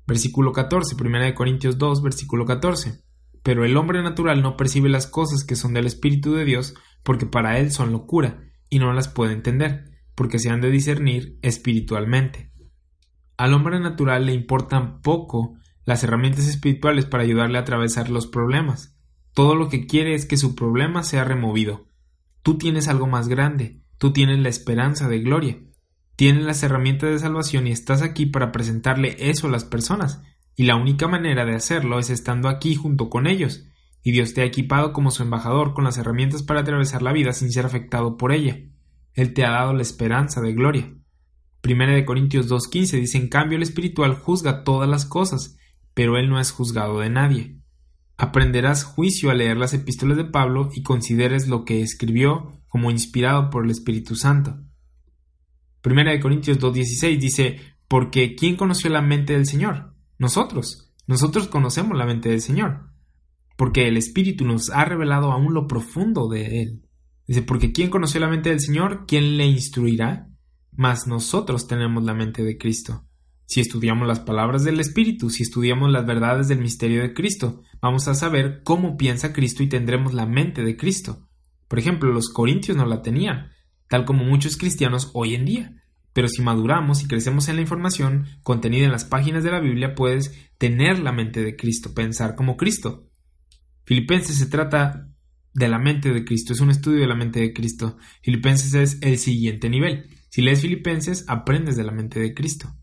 Versículo 14, 1 Corintios 2, versículo 14. Pero el hombre natural no percibe las cosas que son del Espíritu de Dios, porque para él son locura, y no las puede entender, porque se han de discernir espiritualmente. Al hombre natural le importan poco las herramientas espirituales para ayudarle a atravesar los problemas. Todo lo que quiere es que su problema sea removido. Tú tienes algo más grande, tú tienes la esperanza de gloria, tienes las herramientas de salvación y estás aquí para presentarle eso a las personas, y la única manera de hacerlo es estando aquí junto con ellos, y Dios te ha equipado como su embajador con las herramientas para atravesar la vida sin ser afectado por ella. Él te ha dado la esperanza de gloria. Primera de Corintios 2.15 dice, en cambio el espiritual juzga todas las cosas, pero él no es juzgado de nadie. Aprenderás juicio al leer las epístolas de Pablo y consideres lo que escribió como inspirado por el Espíritu Santo. Primera de Corintios 2.16 dice, porque ¿quién conoció la mente del Señor? Nosotros. Nosotros conocemos la mente del Señor. Porque el Espíritu nos ha revelado aún lo profundo de Él. Dice, porque ¿quién conoció la mente del Señor? ¿Quién le instruirá? mas nosotros tenemos la mente de Cristo. Si estudiamos las palabras del Espíritu, si estudiamos las verdades del misterio de Cristo, vamos a saber cómo piensa Cristo y tendremos la mente de Cristo. Por ejemplo, los corintios no la tenían, tal como muchos cristianos hoy en día. Pero si maduramos y crecemos en la información contenida en las páginas de la Biblia, puedes tener la mente de Cristo, pensar como Cristo. Filipenses se trata de la mente de Cristo, es un estudio de la mente de Cristo. Filipenses es el siguiente nivel. Si lees Filipenses, aprendes de la mente de Cristo.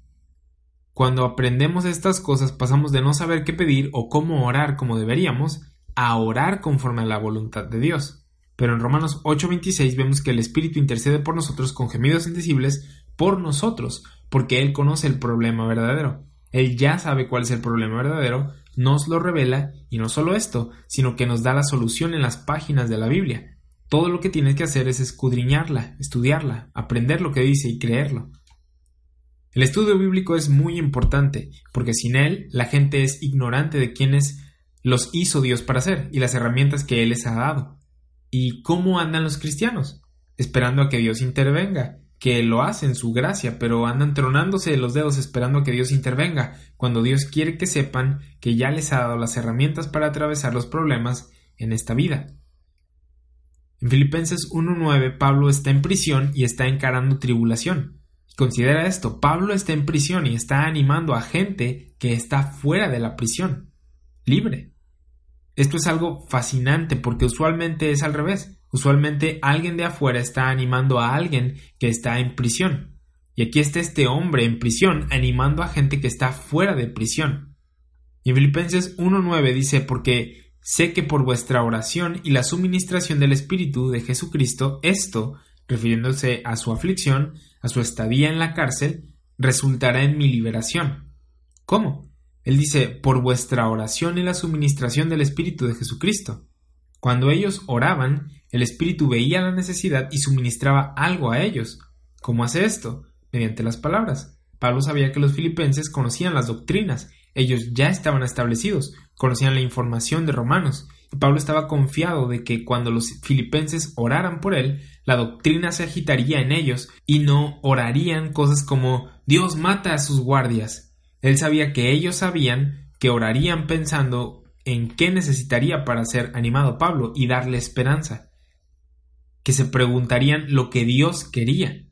Cuando aprendemos estas cosas pasamos de no saber qué pedir o cómo orar como deberíamos a orar conforme a la voluntad de Dios. Pero en Romanos 8:26 vemos que el Espíritu intercede por nosotros con gemidos indecibles por nosotros, porque Él conoce el problema verdadero. Él ya sabe cuál es el problema verdadero, nos lo revela y no solo esto, sino que nos da la solución en las páginas de la Biblia. Todo lo que tienes que hacer es escudriñarla, estudiarla, aprender lo que dice y creerlo. El estudio bíblico es muy importante, porque sin él la gente es ignorante de quiénes los hizo Dios para hacer y las herramientas que Él les ha dado. ¿Y cómo andan los cristianos? esperando a que Dios intervenga, que lo hace en su gracia, pero andan tronándose de los dedos esperando a que Dios intervenga, cuando Dios quiere que sepan que ya les ha dado las herramientas para atravesar los problemas en esta vida. En Filipenses 1.9 Pablo está en prisión y está encarando tribulación. Considera esto, Pablo está en prisión y está animando a gente que está fuera de la prisión, libre. Esto es algo fascinante porque usualmente es al revés. Usualmente alguien de afuera está animando a alguien que está en prisión. Y aquí está este hombre en prisión animando a gente que está fuera de prisión. Y en Filipenses 1.9 dice, porque sé que por vuestra oración y la suministración del Espíritu de Jesucristo, esto, refiriéndose a su aflicción, a su estadía en la cárcel, resultará en mi liberación. ¿Cómo? Él dice, por vuestra oración y la suministración del Espíritu de Jesucristo. Cuando ellos oraban, el Espíritu veía la necesidad y suministraba algo a ellos. ¿Cómo hace esto? Mediante las palabras. Pablo sabía que los filipenses conocían las doctrinas, ellos ya estaban establecidos, conocían la información de Romanos, y Pablo estaba confiado de que cuando los filipenses oraran por él, la doctrina se agitaría en ellos y no orarían cosas como Dios mata a sus guardias, él sabía que ellos sabían que orarían pensando en qué necesitaría para ser animado Pablo y darle esperanza, que se preguntarían lo que Dios quería.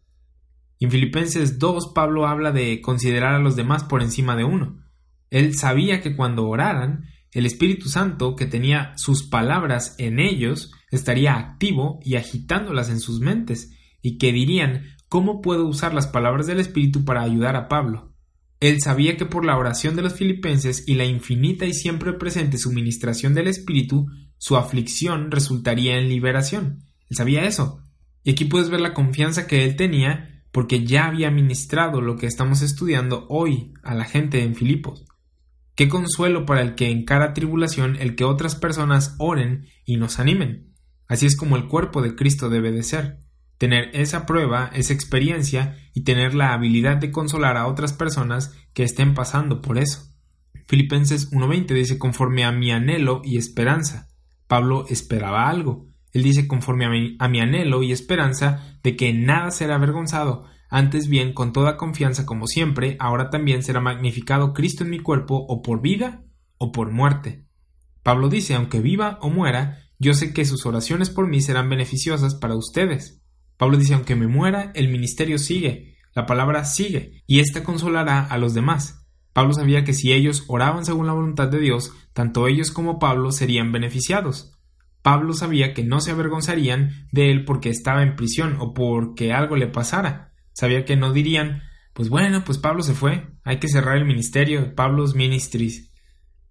En Filipenses 2 Pablo habla de considerar a los demás por encima de uno. Él sabía que cuando oraran, el Espíritu Santo, que tenía sus palabras en ellos, estaría activo y agitándolas en sus mentes, y que dirían ¿cómo puedo usar las palabras del Espíritu para ayudar a Pablo? Él sabía que por la oración de los filipenses y la infinita y siempre presente suministración del Espíritu, su aflicción resultaría en liberación. Él sabía eso. Y aquí puedes ver la confianza que él tenía porque ya había ministrado lo que estamos estudiando hoy a la gente en Filipos. Qué consuelo para el que encara tribulación el que otras personas oren y nos animen. Así es como el cuerpo de Cristo debe de ser tener esa prueba, esa experiencia y tener la habilidad de consolar a otras personas que estén pasando por eso. Filipenses 1.20 dice conforme a mi anhelo y esperanza. Pablo esperaba algo. Él dice conforme a mi, anhelo y esperanza de que nada será avergonzado, antes bien con toda confianza como siempre, ahora también será magnificado Cristo en mi cuerpo o por vida o por muerte. Pablo dice, aunque viva o muera, yo sé que sus oraciones por mí serán beneficiosas para ustedes. Pablo dice, aunque me muera, el ministerio sigue, la palabra sigue, y ésta consolará a los demás. Pablo sabía que si ellos oraban según la voluntad de Dios, tanto ellos como Pablo serían beneficiados. Pablo sabía que no se avergonzarían de él porque estaba en prisión o porque algo le pasara. Sabía que no dirían, pues bueno, pues Pablo se fue, hay que cerrar el ministerio Pablo's Ministries.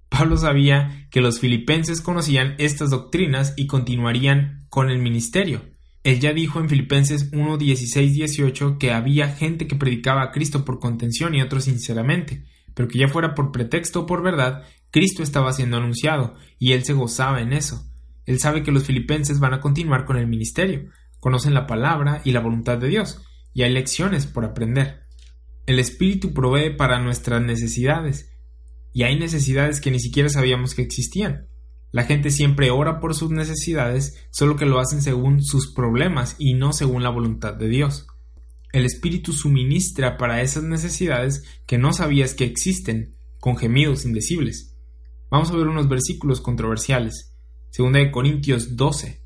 Pablo sabía que los filipenses conocían estas doctrinas y continuarían con el ministerio. Él ya dijo en Filipenses 1, 16, 18 que había gente que predicaba a Cristo por contención y otros sinceramente, pero que ya fuera por pretexto o por verdad, Cristo estaba siendo anunciado, y él se gozaba en eso. Él sabe que los filipenses van a continuar con el ministerio, conocen la palabra y la voluntad de Dios, y hay lecciones por aprender. El Espíritu provee para nuestras necesidades, y hay necesidades que ni siquiera sabíamos que existían. La gente siempre ora por sus necesidades, solo que lo hacen según sus problemas y no según la voluntad de Dios. El Espíritu suministra para esas necesidades que no sabías que existen, con gemidos indecibles. Vamos a ver unos versículos controversiales. Segunda de Corintios 12.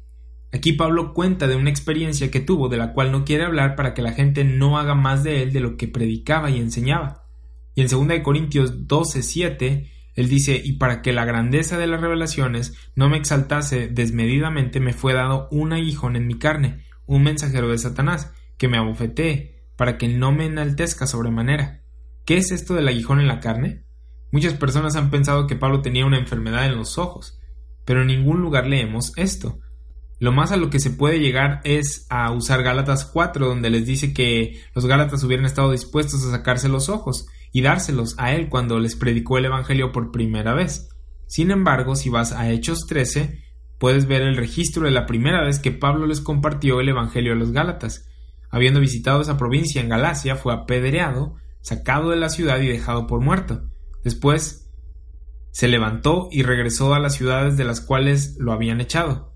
Aquí Pablo cuenta de una experiencia que tuvo de la cual no quiere hablar para que la gente no haga más de él de lo que predicaba y enseñaba. Y en segunda de Corintios 12, 7 él dice, y para que la grandeza de las revelaciones no me exaltase desmedidamente, me fue dado un aguijón en mi carne, un mensajero de Satanás, que me abofetee, para que no me enaltezca sobremanera. ¿Qué es esto del aguijón en la carne? Muchas personas han pensado que Pablo tenía una enfermedad en los ojos, pero en ningún lugar leemos esto. Lo más a lo que se puede llegar es a usar Gálatas 4, donde les dice que los Gálatas hubieran estado dispuestos a sacarse los ojos, y dárselos a él cuando les predicó el Evangelio por primera vez. Sin embargo, si vas a Hechos 13, puedes ver el registro de la primera vez que Pablo les compartió el Evangelio a los Gálatas. Habiendo visitado esa provincia en Galacia, fue apedreado, sacado de la ciudad y dejado por muerto. Después se levantó y regresó a las ciudades de las cuales lo habían echado.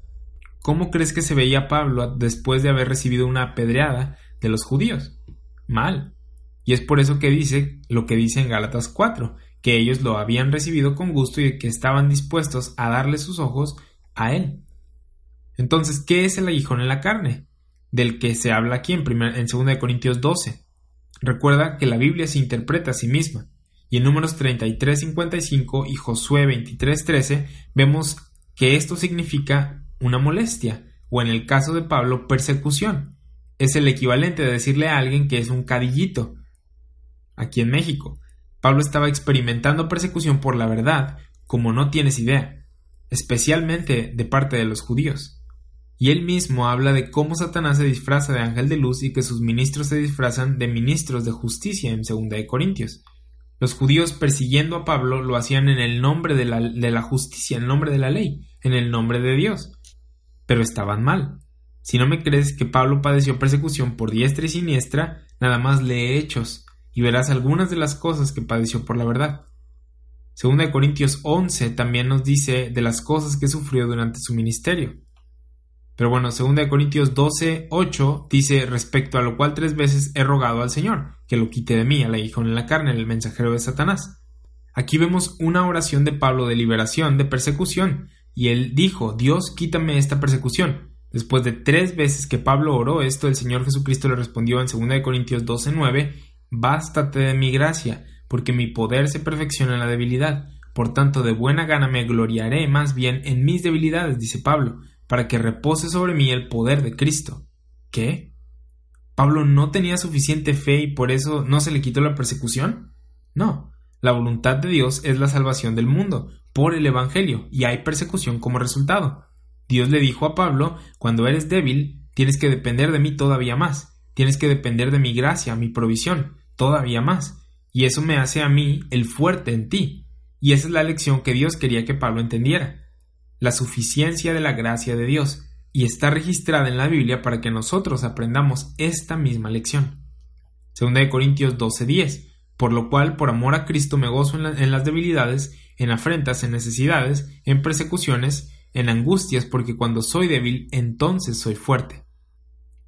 ¿cómo crees que se veía Pablo después de haber recibido una apedreada de los judíos? Mal. Y es por eso que dice lo que dice en Gálatas 4, que ellos lo habían recibido con gusto y que estaban dispuestos a darle sus ojos a él. Entonces, ¿qué es el aguijón en la carne? Del que se habla aquí en, en 2 Corintios 12. Recuerda que la Biblia se interpreta a sí misma. Y en números 33.55 y Josué 23.13 vemos que esto significa una molestia, o en el caso de Pablo, persecución. Es el equivalente de decirle a alguien que es un cadillito. Aquí en México, Pablo estaba experimentando persecución por la verdad, como no tienes idea, especialmente de parte de los judíos. Y él mismo habla de cómo Satanás se disfraza de ángel de luz y que sus ministros se disfrazan de ministros de justicia en 2 de Corintios. Los judíos persiguiendo a Pablo lo hacían en el nombre de la, de la justicia, en el nombre de la ley, en el nombre de Dios. Pero estaban mal. Si no me crees que Pablo padeció persecución por diestra y siniestra, nada más lee hechos, y verás algunas de las cosas que padeció por la verdad. Segunda de Corintios 11 también nos dice de las cosas que sufrió durante su ministerio. Pero bueno, 2 Corintios 12, 8 dice respecto a lo cual tres veces he rogado al Señor, que lo quite de mí, a la hija en la carne, el mensajero de Satanás. Aquí vemos una oración de Pablo de liberación, de persecución, y él dijo, Dios, quítame esta persecución. Después de tres veces que Pablo oró esto, el Señor Jesucristo le respondió en 2 Corintios 12, 9, Bástate de mi gracia, porque mi poder se perfecciona en la debilidad. Por tanto, de buena gana me gloriaré más bien en mis debilidades, dice Pablo, para que repose sobre mí el poder de Cristo. ¿Qué? ¿Pablo no tenía suficiente fe y por eso no se le quitó la persecución? No, la voluntad de Dios es la salvación del mundo, por el Evangelio, y hay persecución como resultado. Dios le dijo a Pablo, cuando eres débil, tienes que depender de mí todavía más, tienes que depender de mi gracia, mi provisión, todavía más, y eso me hace a mí el fuerte en ti, y esa es la lección que Dios quería que Pablo entendiera. La suficiencia de la gracia de Dios, y está registrada en la Biblia para que nosotros aprendamos esta misma lección. Segunda de Corintios 12:10, por lo cual por amor a Cristo me gozo en, en las debilidades, en afrentas, en necesidades, en persecuciones, en angustias, porque cuando soy débil, entonces soy fuerte.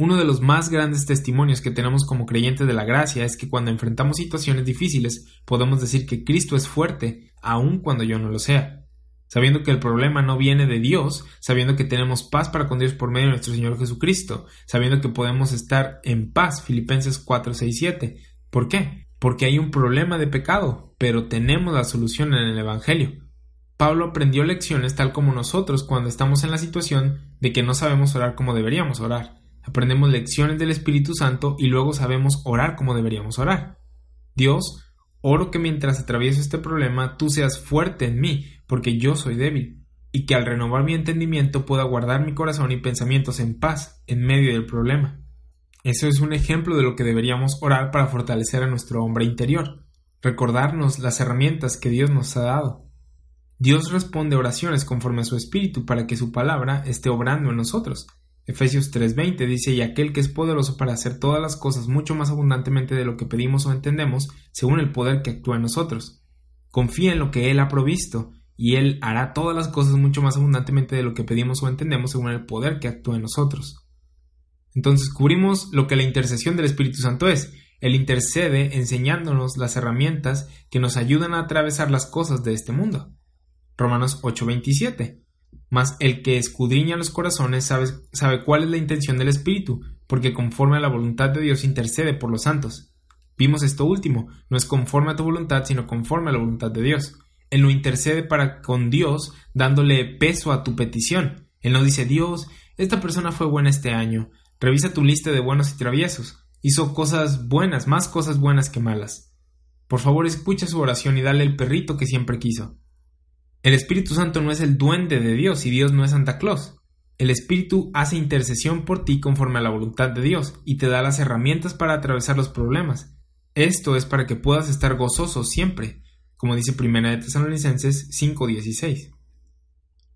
Uno de los más grandes testimonios que tenemos como creyentes de la gracia es que cuando enfrentamos situaciones difíciles podemos decir que Cristo es fuerte, aun cuando yo no lo sea sabiendo que el problema no viene de Dios, sabiendo que tenemos paz para con Dios por medio de nuestro Señor Jesucristo, sabiendo que podemos estar en paz, Filipenses 4, 6, 7. ¿Por qué? Porque hay un problema de pecado, pero tenemos la solución en el Evangelio. Pablo aprendió lecciones tal como nosotros cuando estamos en la situación de que no sabemos orar como deberíamos orar. Aprendemos lecciones del Espíritu Santo y luego sabemos orar como deberíamos orar. Dios, oro que mientras atravieso este problema tú seas fuerte en mí, porque yo soy débil, y que al renovar mi entendimiento pueda guardar mi corazón y pensamientos en paz en medio del problema. Eso es un ejemplo de lo que deberíamos orar para fortalecer a nuestro hombre interior, recordarnos las herramientas que Dios nos ha dado. Dios responde oraciones conforme a su espíritu para que su palabra esté obrando en nosotros. Efesios 3:20 dice, y aquel que es poderoso para hacer todas las cosas mucho más abundantemente de lo que pedimos o entendemos, según el poder que actúa en nosotros. Confía en lo que Él ha provisto, y Él hará todas las cosas mucho más abundantemente de lo que pedimos o entendemos según el poder que actúa en nosotros. Entonces cubrimos lo que la intercesión del Espíritu Santo es. Él intercede enseñándonos las herramientas que nos ayudan a atravesar las cosas de este mundo. Romanos 8:27. Mas el que escudriña los corazones sabe, sabe cuál es la intención del Espíritu, porque conforme a la voluntad de Dios intercede por los santos. Vimos esto último, no es conforme a tu voluntad, sino conforme a la voluntad de Dios. Él no intercede para con Dios dándole peso a tu petición. Él no dice, Dios, esta persona fue buena este año. Revisa tu lista de buenos y traviesos. Hizo cosas buenas, más cosas buenas que malas. Por favor, escucha su oración y dale el perrito que siempre quiso. El Espíritu Santo no es el duende de Dios y Dios no es Santa Claus. El Espíritu hace intercesión por ti conforme a la voluntad de Dios y te da las herramientas para atravesar los problemas. Esto es para que puedas estar gozoso siempre, como dice Primera de Tesalonicenses 5:16.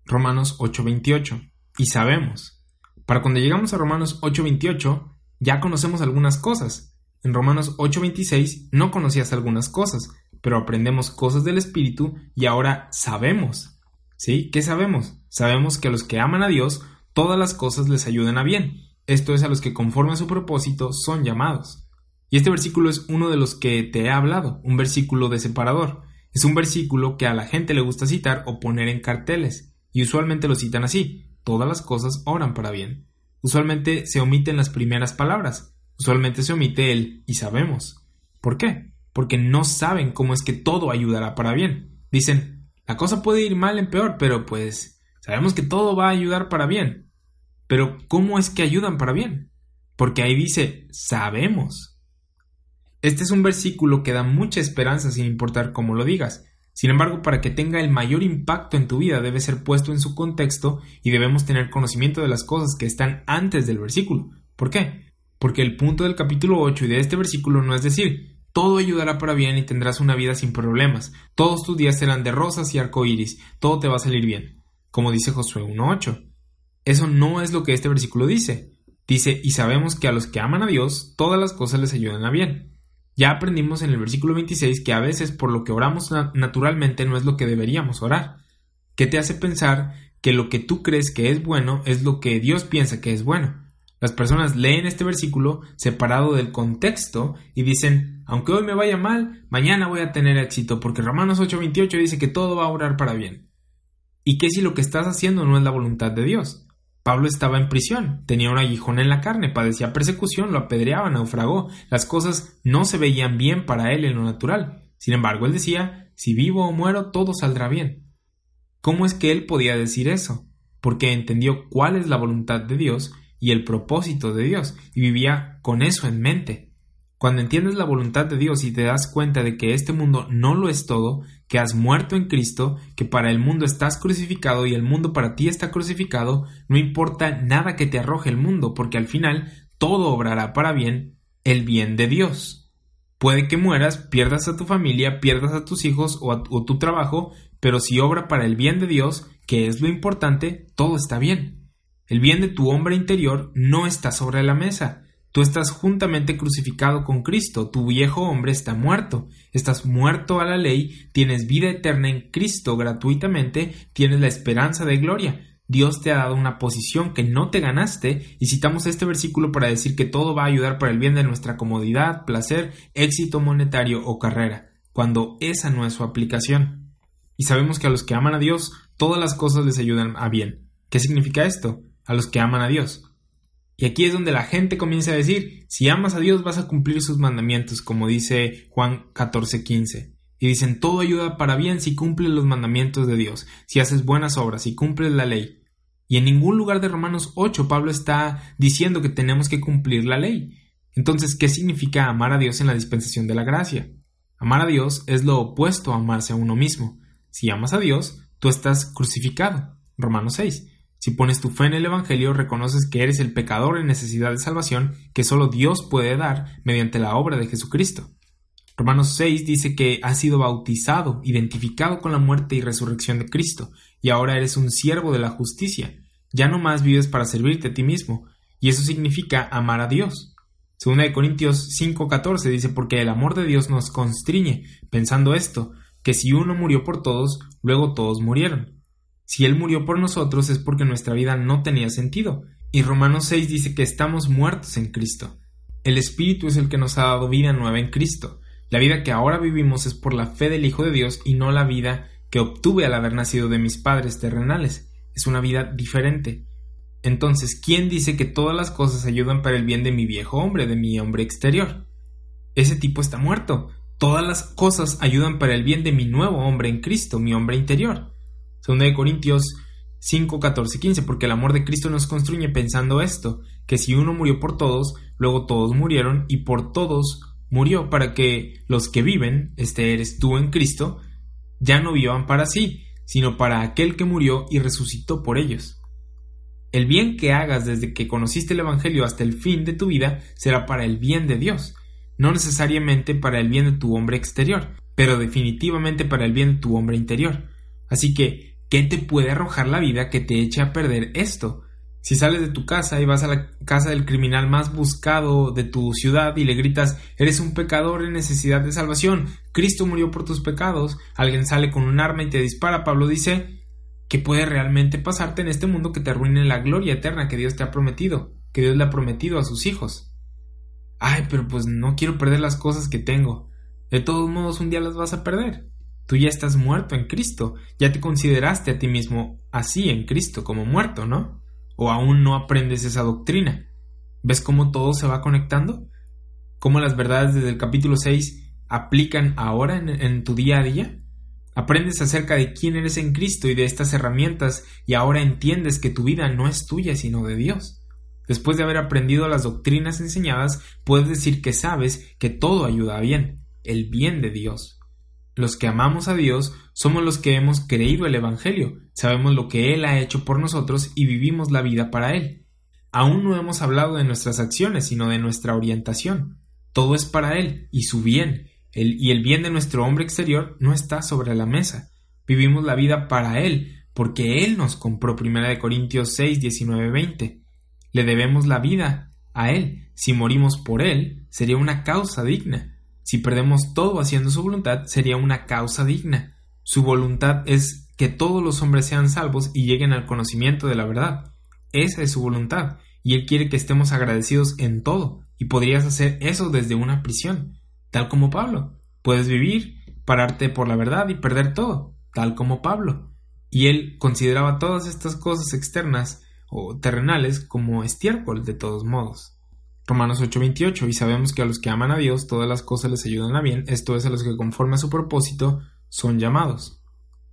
Romanos 8:28. Y sabemos. Para cuando llegamos a Romanos 8:28, ya conocemos algunas cosas. En Romanos 8:26 no conocías algunas cosas, pero aprendemos cosas del Espíritu y ahora sabemos. ¿Sí? ¿Qué sabemos? Sabemos que a los que aman a Dios, todas las cosas les ayudan a bien. Esto es a los que conforme a su propósito son llamados. Y este versículo es uno de los que te he hablado, un versículo de separador. Es un versículo que a la gente le gusta citar o poner en carteles, y usualmente lo citan así, todas las cosas oran para bien. Usualmente se omiten las primeras palabras, usualmente se omite el y sabemos. ¿Por qué? Porque no saben cómo es que todo ayudará para bien. Dicen, la cosa puede ir mal en peor, pero pues sabemos que todo va a ayudar para bien. Pero ¿cómo es que ayudan para bien? Porque ahí dice, sabemos. Este es un versículo que da mucha esperanza sin importar cómo lo digas. Sin embargo, para que tenga el mayor impacto en tu vida debe ser puesto en su contexto y debemos tener conocimiento de las cosas que están antes del versículo. ¿Por qué? Porque el punto del capítulo 8 y de este versículo no es decir, todo ayudará para bien y tendrás una vida sin problemas, todos tus días serán de rosas y arcoíris, todo te va a salir bien, como dice Josué 1.8. Eso no es lo que este versículo dice. Dice, y sabemos que a los que aman a Dios, todas las cosas les ayudan a bien. Ya aprendimos en el versículo 26 que a veces por lo que oramos naturalmente no es lo que deberíamos orar. ¿Qué te hace pensar que lo que tú crees que es bueno es lo que Dios piensa que es bueno? Las personas leen este versículo separado del contexto y dicen, aunque hoy me vaya mal, mañana voy a tener éxito, porque Romanos 8:28 dice que todo va a orar para bien. ¿Y qué si lo que estás haciendo no es la voluntad de Dios? Pablo estaba en prisión, tenía un aguijón en la carne, padecía persecución, lo apedreaban, naufragó, las cosas no se veían bien para él en lo natural. Sin embargo, él decía, si vivo o muero, todo saldrá bien. ¿Cómo es que él podía decir eso? Porque entendió cuál es la voluntad de Dios y el propósito de Dios, y vivía con eso en mente. Cuando entiendes la voluntad de Dios y te das cuenta de que este mundo no lo es todo, que has muerto en Cristo, que para el mundo estás crucificado y el mundo para ti está crucificado, no importa nada que te arroje el mundo, porque al final todo obrará para bien, el bien de Dios. Puede que mueras, pierdas a tu familia, pierdas a tus hijos o, a, tu trabajo, pero si obra para el bien de Dios, que es lo importante, todo está bien. El bien de tu hombre interior no está sobre la mesa, Tú estás juntamente crucificado con Cristo, tu viejo hombre está muerto, estás muerto a la ley, tienes vida eterna en Cristo gratuitamente, tienes la esperanza de gloria. Dios te ha dado una posición que no te ganaste y citamos este versículo para decir que todo va a ayudar para el bien de nuestra comodidad, placer, éxito monetario o carrera, cuando esa no es su aplicación. Y sabemos que a los que aman a Dios, todas las cosas les ayudan a bien. ¿Qué significa esto? A los que aman a Dios. Y aquí es donde la gente comienza a decir, si amas a Dios vas a cumplir sus mandamientos, como dice Juan 14:15. Y dicen, todo ayuda para bien si cumples los mandamientos de Dios, si haces buenas obras, si cumples la ley. Y en ningún lugar de Romanos 8 Pablo está diciendo que tenemos que cumplir la ley. Entonces, ¿qué significa amar a Dios en la dispensación de la gracia? Amar a Dios es lo opuesto a amarse a uno mismo. Si amas a Dios, tú estás crucificado. Romanos 6. Si pones tu fe en el Evangelio, reconoces que eres el pecador en necesidad de salvación que solo Dios puede dar mediante la obra de Jesucristo. Romanos 6 dice que has sido bautizado, identificado con la muerte y resurrección de Cristo, y ahora eres un siervo de la justicia. Ya no más vives para servirte a ti mismo, y eso significa amar a Dios. Segunda de Corintios 5:14 dice porque el amor de Dios nos constriñe, pensando esto, que si uno murió por todos, luego todos murieron. Si Él murió por nosotros es porque nuestra vida no tenía sentido. Y Romanos 6 dice que estamos muertos en Cristo. El Espíritu es el que nos ha dado vida nueva en Cristo. La vida que ahora vivimos es por la fe del Hijo de Dios y no la vida que obtuve al haber nacido de mis padres terrenales. Es una vida diferente. Entonces, ¿quién dice que todas las cosas ayudan para el bien de mi viejo hombre, de mi hombre exterior? Ese tipo está muerto. Todas las cosas ayudan para el bien de mi nuevo hombre en Cristo, mi hombre interior. Segunda de Corintios 5, 14, 15, porque el amor de Cristo nos construye pensando esto, que si uno murió por todos, luego todos murieron y por todos murió para que los que viven, este eres tú en Cristo, ya no vivan para sí, sino para aquel que murió y resucitó por ellos. El bien que hagas desde que conociste el Evangelio hasta el fin de tu vida será para el bien de Dios, no necesariamente para el bien de tu hombre exterior, pero definitivamente para el bien de tu hombre interior. Así que ¿Qué te puede arrojar la vida que te eche a perder esto? Si sales de tu casa y vas a la casa del criminal más buscado de tu ciudad y le gritas eres un pecador en necesidad de salvación, Cristo murió por tus pecados, alguien sale con un arma y te dispara, Pablo dice ¿Qué puede realmente pasarte en este mundo que te arruine la gloria eterna que Dios te ha prometido, que Dios le ha prometido a sus hijos? Ay, pero pues no quiero perder las cosas que tengo. De todos modos, un día las vas a perder. Tú ya estás muerto en Cristo, ya te consideraste a ti mismo así en Cristo, como muerto, ¿no? ¿O aún no aprendes esa doctrina? ¿Ves cómo todo se va conectando? ¿Cómo las verdades desde el capítulo 6 aplican ahora en, en tu día a día? Aprendes acerca de quién eres en Cristo y de estas herramientas y ahora entiendes que tu vida no es tuya sino de Dios. Después de haber aprendido las doctrinas enseñadas, puedes decir que sabes que todo ayuda a bien, el bien de Dios. Los que amamos a Dios somos los que hemos creído el Evangelio, sabemos lo que Él ha hecho por nosotros y vivimos la vida para Él. Aún no hemos hablado de nuestras acciones, sino de nuestra orientación. Todo es para Él y su bien, y el bien de nuestro hombre exterior no está sobre la mesa. Vivimos la vida para Él, porque Él nos compró. Primera de Corintios 6, 19, 20. Le debemos la vida a Él. Si morimos por Él, sería una causa digna. Si perdemos todo haciendo su voluntad, sería una causa digna. Su voluntad es que todos los hombres sean salvos y lleguen al conocimiento de la verdad. Esa es su voluntad, y Él quiere que estemos agradecidos en todo, y podrías hacer eso desde una prisión, tal como Pablo. Puedes vivir, pararte por la verdad y perder todo, tal como Pablo. Y él consideraba todas estas cosas externas o terrenales como estiércol de todos modos. Romanos 8:28, y sabemos que a los que aman a Dios todas las cosas les ayudan a bien, esto es a los que conforme a su propósito son llamados.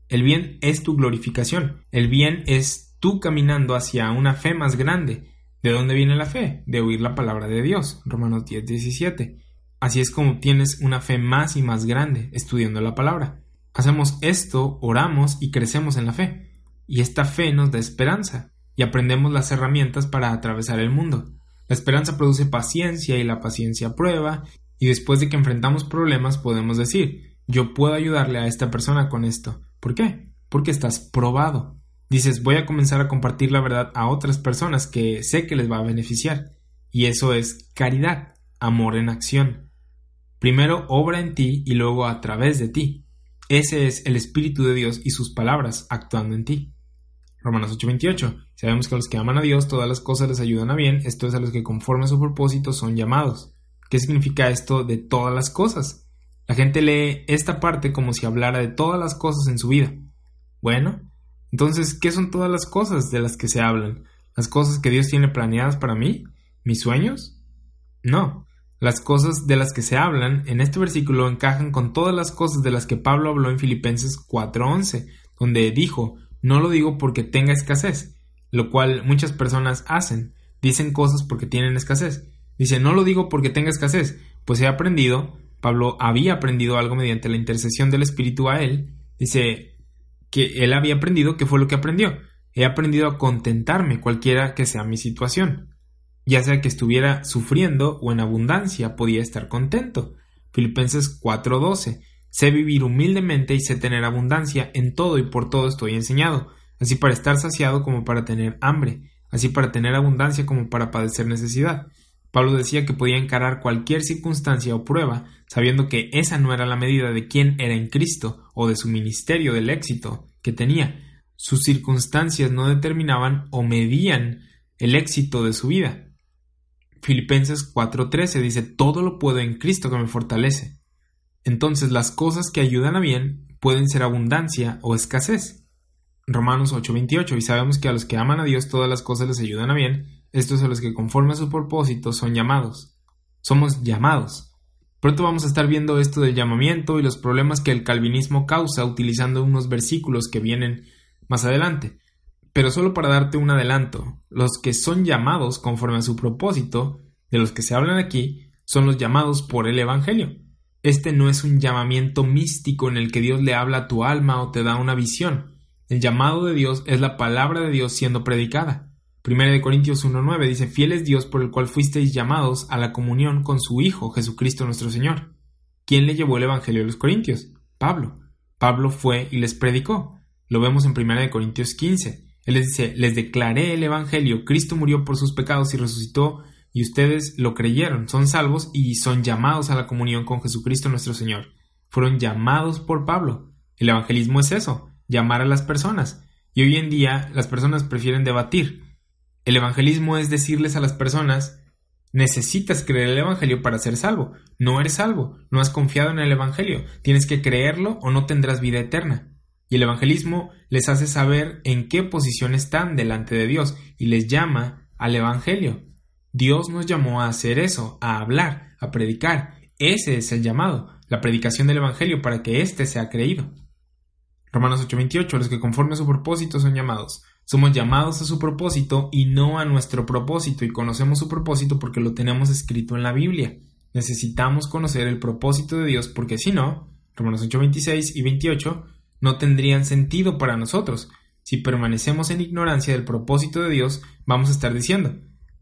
El bien es tu glorificación, el bien es tú caminando hacia una fe más grande. ¿De dónde viene la fe? De oír la palabra de Dios. Romanos 10:17. Así es como tienes una fe más y más grande, estudiando la palabra. Hacemos esto, oramos y crecemos en la fe. Y esta fe nos da esperanza, y aprendemos las herramientas para atravesar el mundo. La esperanza produce paciencia y la paciencia prueba, y después de que enfrentamos problemas podemos decir, yo puedo ayudarle a esta persona con esto. ¿Por qué? Porque estás probado. Dices, voy a comenzar a compartir la verdad a otras personas que sé que les va a beneficiar. Y eso es caridad, amor en acción. Primero obra en ti y luego a través de ti. Ese es el Espíritu de Dios y sus palabras actuando en ti. Romanos 8:28. Sabemos que a los que aman a Dios todas las cosas les ayudan a bien, esto es a los que conforme a su propósito son llamados. ¿Qué significa esto de todas las cosas? La gente lee esta parte como si hablara de todas las cosas en su vida. Bueno, entonces, ¿qué son todas las cosas de las que se hablan? ¿Las cosas que Dios tiene planeadas para mí? ¿Mis sueños? No. Las cosas de las que se hablan en este versículo encajan con todas las cosas de las que Pablo habló en Filipenses 4:11, donde dijo, no lo digo porque tenga escasez, lo cual muchas personas hacen. Dicen cosas porque tienen escasez. Dice, no lo digo porque tenga escasez, pues he aprendido, Pablo había aprendido algo mediante la intercesión del Espíritu a él. Dice que él había aprendido, ¿qué fue lo que aprendió? He aprendido a contentarme cualquiera que sea mi situación. Ya sea que estuviera sufriendo o en abundancia, podía estar contento. Filipenses 4:12 Sé vivir humildemente y sé tener abundancia, en todo y por todo estoy enseñado, así para estar saciado como para tener hambre, así para tener abundancia como para padecer necesidad. Pablo decía que podía encarar cualquier circunstancia o prueba, sabiendo que esa no era la medida de quién era en Cristo o de su ministerio del éxito que tenía. Sus circunstancias no determinaban o medían el éxito de su vida. Filipenses 4:13 dice, todo lo puedo en Cristo que me fortalece. Entonces las cosas que ayudan a bien pueden ser abundancia o escasez. Romanos 8:28 y sabemos que a los que aman a Dios todas las cosas les ayudan a bien, estos a los que conforme a su propósito son llamados. Somos llamados. Pronto vamos a estar viendo esto del llamamiento y los problemas que el calvinismo causa utilizando unos versículos que vienen más adelante. Pero solo para darte un adelanto, los que son llamados conforme a su propósito, de los que se hablan aquí, son los llamados por el Evangelio. Este no es un llamamiento místico en el que Dios le habla a tu alma o te da una visión. El llamado de Dios es la palabra de Dios siendo predicada. 1 Corintios 1.9 dice, Fiel es Dios por el cual fuisteis llamados a la comunión con su Hijo, Jesucristo nuestro Señor. ¿Quién le llevó el Evangelio a los Corintios? Pablo. Pablo fue y les predicó. Lo vemos en 1 Corintios 15. Él les dice, les declaré el Evangelio, Cristo murió por sus pecados y resucitó y ustedes lo creyeron, son salvos y son llamados a la comunión con Jesucristo nuestro Señor. Fueron llamados por Pablo. El evangelismo es eso, llamar a las personas. Y hoy en día las personas prefieren debatir. El evangelismo es decirles a las personas Necesitas creer el Evangelio para ser salvo. No eres salvo, no has confiado en el Evangelio. Tienes que creerlo o no tendrás vida eterna. Y el evangelismo les hace saber en qué posición están delante de Dios y les llama al Evangelio. Dios nos llamó a hacer eso, a hablar, a predicar. Ese es el llamado, la predicación del Evangelio para que éste sea creído. Romanos 8:28, los que conforme a su propósito son llamados. Somos llamados a su propósito y no a nuestro propósito y conocemos su propósito porque lo tenemos escrito en la Biblia. Necesitamos conocer el propósito de Dios porque si no, Romanos 8:26 y 28, no tendrían sentido para nosotros. Si permanecemos en ignorancia del propósito de Dios, vamos a estar diciendo,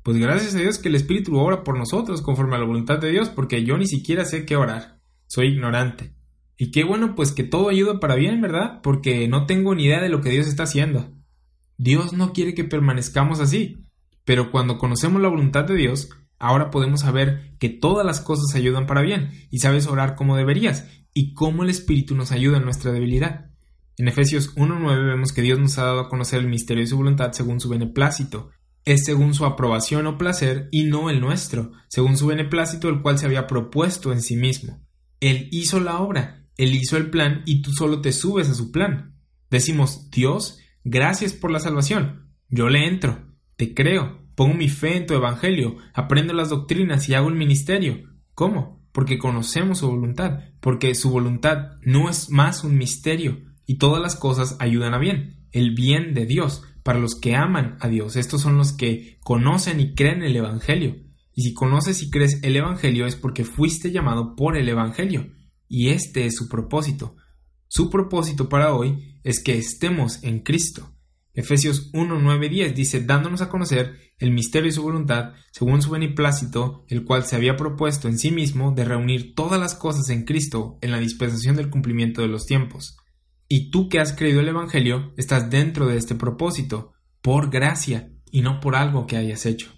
pues gracias a Dios que el Espíritu obra por nosotros conforme a la voluntad de Dios, porque yo ni siquiera sé qué orar. Soy ignorante. Y qué bueno, pues que todo ayuda para bien, ¿verdad? Porque no tengo ni idea de lo que Dios está haciendo. Dios no quiere que permanezcamos así, pero cuando conocemos la voluntad de Dios, ahora podemos saber que todas las cosas ayudan para bien y sabes orar como deberías y cómo el Espíritu nos ayuda en nuestra debilidad. En Efesios 1.9 vemos que Dios nos ha dado a conocer el misterio de su voluntad según su beneplácito. Es según su aprobación o placer y no el nuestro, según su beneplácito el cual se había propuesto en sí mismo. Él hizo la obra, Él hizo el plan y tú solo te subes a su plan. Decimos, Dios, gracias por la salvación. Yo le entro, te creo, pongo mi fe en tu evangelio, aprendo las doctrinas y hago el ministerio. ¿Cómo? Porque conocemos su voluntad, porque su voluntad no es más un misterio, y todas las cosas ayudan a bien, el bien de Dios, para los que aman a Dios. Estos son los que conocen y creen el Evangelio. Y si conoces y crees el Evangelio es porque fuiste llamado por el Evangelio. Y este es su propósito. Su propósito para hoy es que estemos en Cristo. Efesios 1, 9, 10 dice, dándonos a conocer el misterio de su voluntad, según su beneplácito, el cual se había propuesto en sí mismo de reunir todas las cosas en Cristo en la dispensación del cumplimiento de los tiempos y tú que has creído el Evangelio estás dentro de este propósito, por gracia y no por algo que hayas hecho.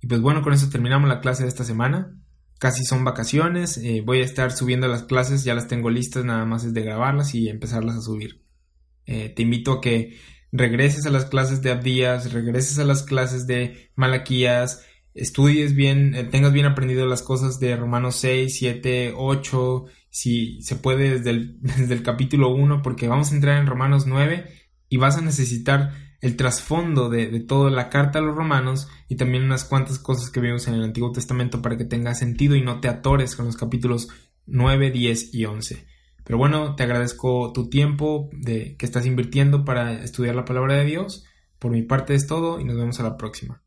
Y pues bueno, con eso terminamos la clase de esta semana. Casi son vacaciones, eh, voy a estar subiendo las clases, ya las tengo listas, nada más es de grabarlas y empezarlas a subir. Eh, te invito a que regreses a las clases de Abdías, regreses a las clases de Malaquías, estudies bien, eh, tengas bien aprendido las cosas de Romanos 6, 7, 8, si se puede desde el, *laughs* desde el capítulo 1, porque vamos a entrar en Romanos 9 y vas a necesitar el trasfondo de, de, toda la carta a los romanos y también unas cuantas cosas que vimos en el Antiguo Testamento para que tenga sentido y no te atores con los capítulos 9, 10 y 11. Pero bueno, te agradezco tu tiempo de, que estás invirtiendo para estudiar la palabra de Dios. Por mi parte es todo y nos vemos a la próxima.